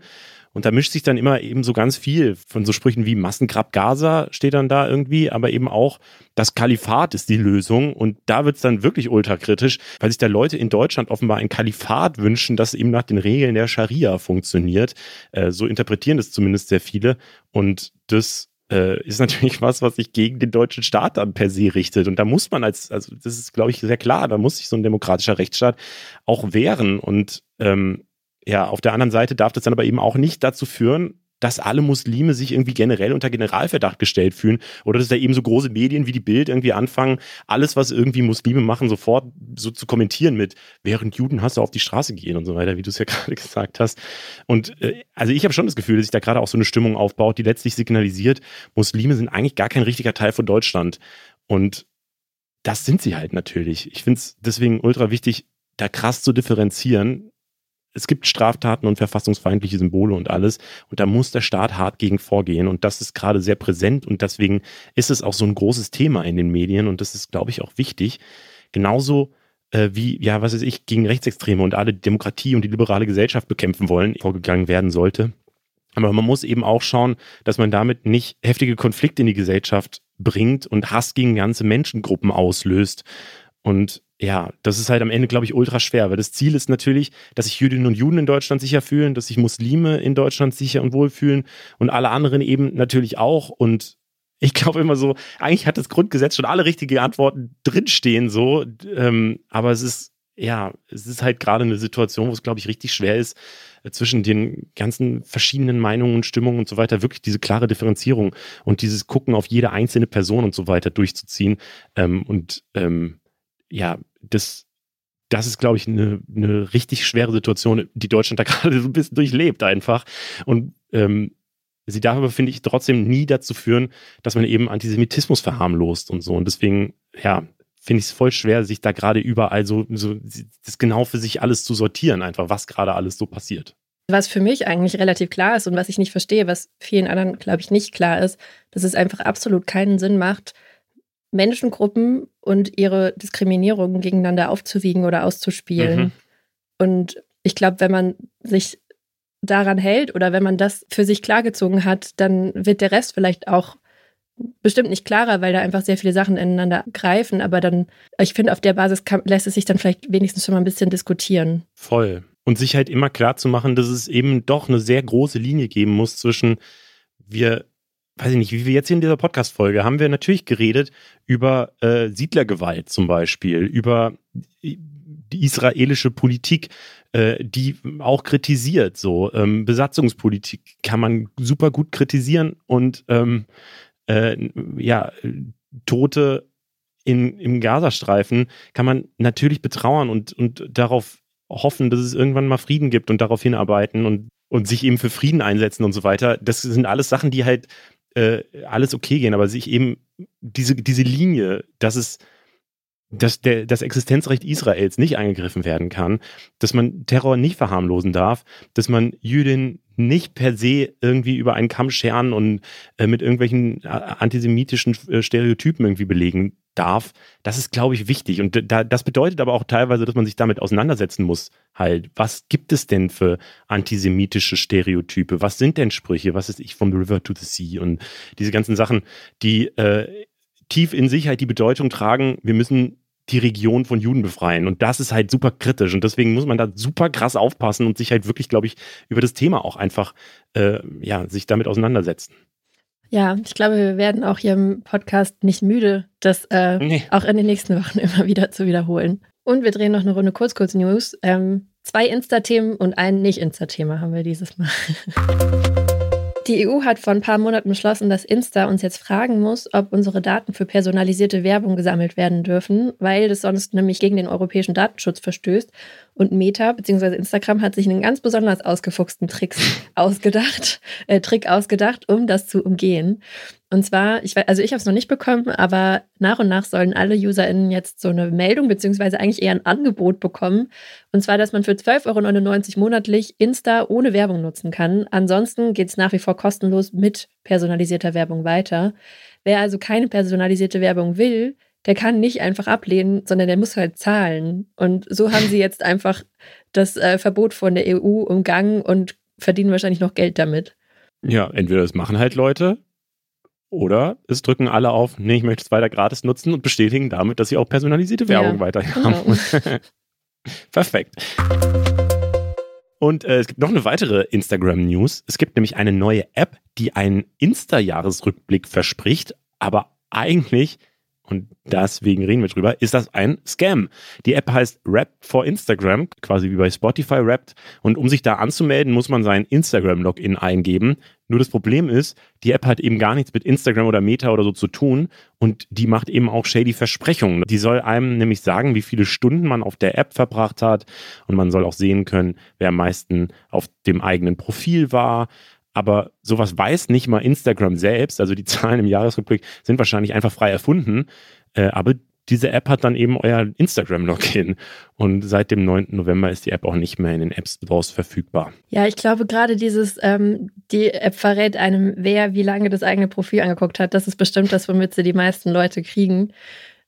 Und da mischt sich dann immer eben so ganz viel von so Sprüchen wie Massengrab Gaza steht dann da irgendwie, aber eben auch das Kalifat ist die Lösung. Und da wird es dann wirklich ultrakritisch, weil sich da Leute in Deutschland offenbar ein Kalifat wünschen, das eben nach den Regeln der Scharia funktioniert. Äh, so interpretieren das zumindest sehr viele. Und das äh, ist natürlich was, was sich gegen den deutschen Staat dann per se richtet. Und da muss man als, also das ist, glaube ich, sehr klar, da muss sich so ein demokratischer Rechtsstaat auch wehren. Und ähm, ja, auf der anderen Seite darf das dann aber eben auch nicht dazu führen, dass alle Muslime sich irgendwie generell unter Generalverdacht gestellt fühlen oder dass da eben so große Medien wie die Bild irgendwie anfangen, alles, was irgendwie Muslime machen, sofort so zu kommentieren mit, während Juden hast du auf die Straße gehen und so weiter, wie du es ja gerade gesagt hast. Und äh, also ich habe schon das Gefühl, dass sich da gerade auch so eine Stimmung aufbaut, die letztlich signalisiert, Muslime sind eigentlich gar kein richtiger Teil von Deutschland. Und das sind sie halt natürlich. Ich finde es deswegen ultra wichtig, da krass zu differenzieren, es gibt Straftaten und verfassungsfeindliche Symbole und alles. Und da muss der Staat hart gegen vorgehen. Und das ist gerade sehr präsent. Und deswegen ist es auch so ein großes Thema in den Medien. Und das ist, glaube ich, auch wichtig. Genauso äh, wie, ja, was weiß ich, gegen Rechtsextreme und alle Demokratie und die liberale Gesellschaft bekämpfen wollen, vorgegangen werden sollte. Aber man muss eben auch schauen, dass man damit nicht heftige Konflikte in die Gesellschaft bringt und Hass gegen ganze Menschengruppen auslöst. Und ja, das ist halt am Ende, glaube ich, ultra schwer, weil das Ziel ist natürlich, dass sich Jüdinnen und Juden in Deutschland sicher fühlen, dass sich Muslime in Deutschland sicher und wohl fühlen und alle anderen eben natürlich auch. Und ich glaube immer so, eigentlich hat das Grundgesetz schon alle richtigen Antworten drinstehen, so. Ähm, aber es ist, ja, es ist halt gerade eine Situation, wo es, glaube ich, richtig schwer ist, äh, zwischen den ganzen verschiedenen Meinungen und Stimmungen und so weiter wirklich diese klare Differenzierung und dieses Gucken auf jede einzelne Person und so weiter durchzuziehen. Ähm, und ähm, ja, das, das ist, glaube ich, eine, eine richtig schwere Situation, die Deutschland da gerade so ein bisschen durchlebt einfach. Und ähm, sie darf aber, finde ich, trotzdem nie dazu führen, dass man eben Antisemitismus verharmlost und so. Und deswegen, ja, finde ich es voll schwer, sich da gerade überall so, so das genau für sich alles zu sortieren, einfach was gerade alles so passiert. Was für mich eigentlich relativ klar ist und was ich nicht verstehe, was vielen anderen, glaube ich, nicht klar ist, dass es einfach absolut keinen Sinn macht, Menschengruppen und ihre Diskriminierung gegeneinander aufzuwiegen oder auszuspielen. Mhm. Und ich glaube, wenn man sich daran hält oder wenn man das für sich klargezogen hat, dann wird der Rest vielleicht auch bestimmt nicht klarer, weil da einfach sehr viele Sachen ineinander greifen. Aber dann, ich finde, auf der Basis kann, lässt es sich dann vielleicht wenigstens schon mal ein bisschen diskutieren. Voll. Und sich halt immer klar zu machen, dass es eben doch eine sehr große Linie geben muss zwischen wir weiß ich nicht, wie wir jetzt hier in dieser Podcast-Folge haben wir natürlich geredet über äh, Siedlergewalt zum Beispiel, über die israelische Politik, äh, die auch kritisiert. So ähm, Besatzungspolitik kann man super gut kritisieren und ähm, äh, ja Tote in, im Gazastreifen kann man natürlich betrauern und, und darauf hoffen, dass es irgendwann mal Frieden gibt und darauf hinarbeiten und, und sich eben für Frieden einsetzen und so weiter. Das sind alles Sachen, die halt äh, alles okay gehen, aber sich eben diese, diese Linie, dass es dass der, das Existenzrecht Israels nicht angegriffen werden kann, dass man Terror nicht verharmlosen darf, dass man Jüdinnen nicht per se irgendwie über einen Kamm scheren und äh, mit irgendwelchen äh, antisemitischen äh, Stereotypen irgendwie belegen darf. Das ist, glaube ich, wichtig. Und da, das bedeutet aber auch teilweise, dass man sich damit auseinandersetzen muss. Halt, was gibt es denn für antisemitische Stereotype? Was sind denn Sprüche? Was ist ich vom River to the Sea? Und diese ganzen Sachen, die äh, tief in sich halt die Bedeutung tragen, wir müssen die Region von Juden befreien. Und das ist halt super kritisch. Und deswegen muss man da super krass aufpassen und sich halt wirklich, glaube ich, über das Thema auch einfach, äh, ja, sich damit auseinandersetzen. Ja, ich glaube, wir werden auch hier im Podcast nicht müde, das äh, nee. auch in den nächsten Wochen immer wieder zu wiederholen. Und wir drehen noch eine Runde Kurz-Kurz-News. Ähm, zwei Insta-Themen und ein Nicht-Insta-Thema haben wir dieses Mal. Die EU hat vor ein paar Monaten beschlossen, dass Insta uns jetzt fragen muss, ob unsere Daten für personalisierte Werbung gesammelt werden dürfen, weil das sonst nämlich gegen den europäischen Datenschutz verstößt. Und Meta bzw. Instagram hat sich einen ganz besonders ausgefuchsten Tricks ausgedacht, äh, Trick ausgedacht, um das zu umgehen. Und zwar, ich also ich habe es noch nicht bekommen, aber nach und nach sollen alle UserInnen jetzt so eine Meldung beziehungsweise eigentlich eher ein Angebot bekommen. Und zwar, dass man für 12,99 Euro monatlich Insta ohne Werbung nutzen kann. Ansonsten geht es nach wie vor kostenlos mit personalisierter Werbung weiter. Wer also keine personalisierte Werbung will, der kann nicht einfach ablehnen, sondern der muss halt zahlen. Und so haben sie jetzt einfach das äh, Verbot von der EU umgangen und verdienen wahrscheinlich noch Geld damit. Ja, entweder das machen halt Leute oder es drücken alle auf, nee, ich möchte es weiter gratis nutzen und bestätigen damit, dass sie auch personalisierte Werbung ja, weiter haben. Genau. Perfekt. Und äh, es gibt noch eine weitere Instagram-News. Es gibt nämlich eine neue App, die einen Insta-Jahresrückblick verspricht, aber eigentlich und deswegen reden wir drüber, ist das ein Scam. Die App heißt Wrapped for Instagram, quasi wie bei Spotify Wrapped. Und um sich da anzumelden, muss man sein Instagram-Login eingeben. Nur das Problem ist, die App hat eben gar nichts mit Instagram oder Meta oder so zu tun und die macht eben auch shady Versprechungen. Die soll einem nämlich sagen, wie viele Stunden man auf der App verbracht hat und man soll auch sehen können, wer am meisten auf dem eigenen Profil war aber sowas weiß nicht mal Instagram selbst. Also die Zahlen im Jahresrückblick sind wahrscheinlich einfach frei erfunden. Äh, aber diese App hat dann eben euer Instagram-Login. Und seit dem 9. November ist die App auch nicht mehr in den App Stores verfügbar. Ja, ich glaube gerade dieses, ähm, die App verrät einem, wer wie lange das eigene Profil angeguckt hat. Das ist bestimmt das, womit sie die meisten Leute kriegen.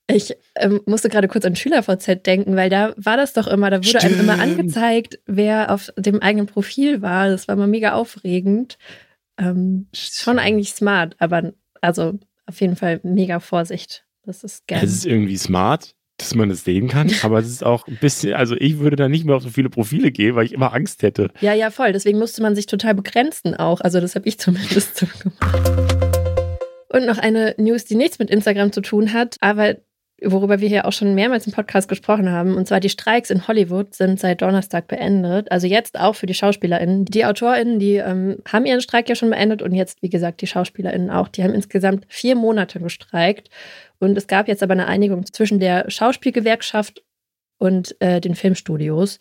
Ich ähm, musste gerade kurz an SchülerVZ denken, weil da war das doch immer, da wurde Stimmt. einem immer angezeigt, wer auf dem eigenen Profil war. Das war immer mega aufregend. Ähm, schon eigentlich smart, aber also auf jeden Fall mega Vorsicht. Das ist geil. Es ist irgendwie smart, dass man es sehen kann, aber es ist auch ein bisschen, also ich würde da nicht mehr auf so viele Profile gehen, weil ich immer Angst hätte. Ja, ja, voll. Deswegen musste man sich total begrenzen auch. Also das habe ich zumindest so gemacht. Und noch eine News, die nichts mit Instagram zu tun hat, aber worüber wir hier auch schon mehrmals im Podcast gesprochen haben. Und zwar die Streiks in Hollywood sind seit Donnerstag beendet. Also jetzt auch für die SchauspielerInnen. Die AutorInnen, die ähm, haben ihren Streik ja schon beendet und jetzt, wie gesagt, die SchauspielerInnen auch. Die haben insgesamt vier Monate gestreikt. Und es gab jetzt aber eine Einigung zwischen der Schauspielgewerkschaft und äh, den Filmstudios.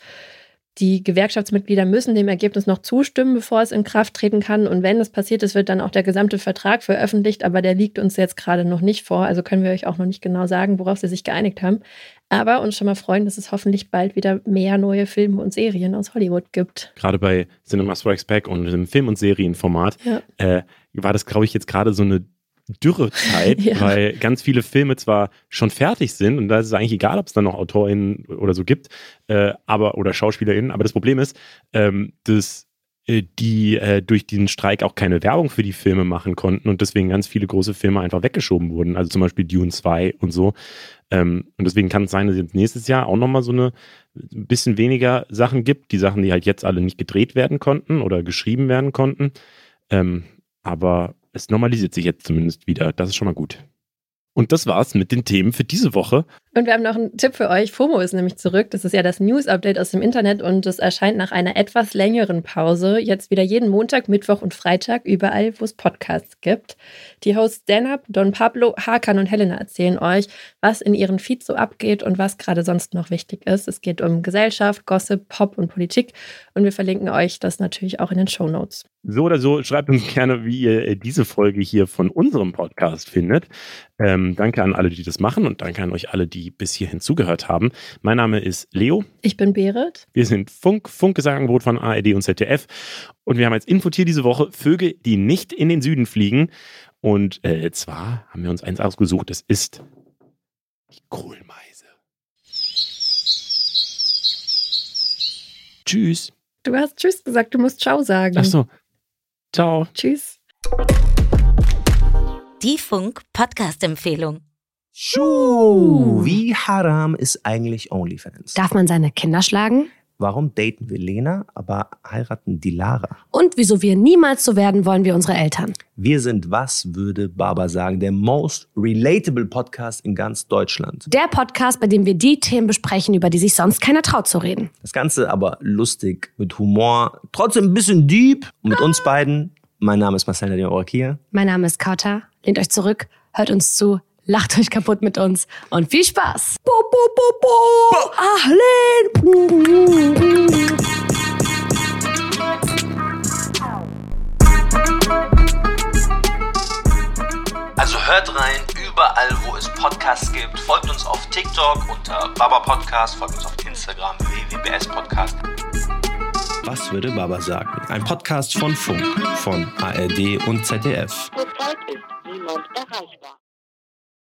Die Gewerkschaftsmitglieder müssen dem Ergebnis noch zustimmen, bevor es in Kraft treten kann. Und wenn das passiert ist, wird dann auch der gesamte Vertrag veröffentlicht. Aber der liegt uns jetzt gerade noch nicht vor. Also können wir euch auch noch nicht genau sagen, worauf sie sich geeinigt haben. Aber uns schon mal freuen, dass es hoffentlich bald wieder mehr neue Filme und Serien aus Hollywood gibt. Gerade bei Cinema Strikes Back und dem Film- und Serienformat ja. äh, war das, glaube ich, jetzt gerade so eine Dürrezeit, ja. weil ganz viele Filme zwar schon fertig sind und da ist es eigentlich egal, ob es dann noch AutorInnen oder so gibt, äh, aber oder SchauspielerInnen, aber das Problem ist, ähm, dass äh, die äh, durch den Streik auch keine Werbung für die Filme machen konnten und deswegen ganz viele große Filme einfach weggeschoben wurden, also zum Beispiel Dune 2 und so. Ähm, und deswegen kann es sein, dass es nächstes Jahr auch nochmal so eine ein bisschen weniger Sachen gibt, die Sachen, die halt jetzt alle nicht gedreht werden konnten oder geschrieben werden konnten. Ähm, aber es normalisiert sich jetzt zumindest wieder. Das ist schon mal gut. Und das war's mit den Themen für diese Woche. Und wir haben noch einen Tipp für euch. FOMO ist nämlich zurück. Das ist ja das News-Update aus dem Internet und es erscheint nach einer etwas längeren Pause jetzt wieder jeden Montag, Mittwoch und Freitag überall, wo es Podcasts gibt. Die Hosts Stand-Up, Don Pablo, Hakan und Helena erzählen euch, was in ihren Feeds so abgeht und was gerade sonst noch wichtig ist. Es geht um Gesellschaft, Gossip, Pop und Politik und wir verlinken euch das natürlich auch in den Show Notes. So oder so, schreibt uns gerne, wie ihr diese Folge hier von unserem Podcast findet. Ähm, danke an alle, die das machen und danke an euch alle, die bis hierhin zugehört haben. Mein Name ist Leo. Ich bin Berit. Wir sind Funk, Funkgesangenbrot von ARD und ZDF. Und wir haben als Infotier diese Woche Vögel, die nicht in den Süden fliegen. Und äh, zwar haben wir uns eins ausgesucht, das ist die Kohlmeise. Tschüss. Du hast Tschüss gesagt, du musst Ciao sagen. Ach so, Ciao. Tschüss. Die Funk-Podcast-Empfehlung. Schuh, wie haram ist eigentlich OnlyFans? Darf man seine Kinder schlagen? Warum daten wir Lena, aber heiraten die Lara? Und wieso wir niemals so werden wollen wie unsere Eltern? Wir sind, was würde Baba sagen, der most relatable Podcast in ganz Deutschland. Der Podcast, bei dem wir die Themen besprechen, über die sich sonst keiner traut zu reden. Das Ganze aber lustig, mit Humor, trotzdem ein bisschen deep. Und mit uns beiden, mein Name ist Marcel Nadia Orakia. Mein Name ist Kauta. Lehnt euch zurück, hört uns zu lacht euch kaputt mit uns und viel Spaß. Bo, bo, bo, bo. Ahlen. Also hört rein, überall, wo es Podcasts gibt. Folgt uns auf TikTok unter Baba Podcast, folgt uns auf Instagram www.bs Podcast. Was würde Baba sagen? Ein Podcast von Funk, von ARD und ZDF. Zurzeit ist niemand erreichbar.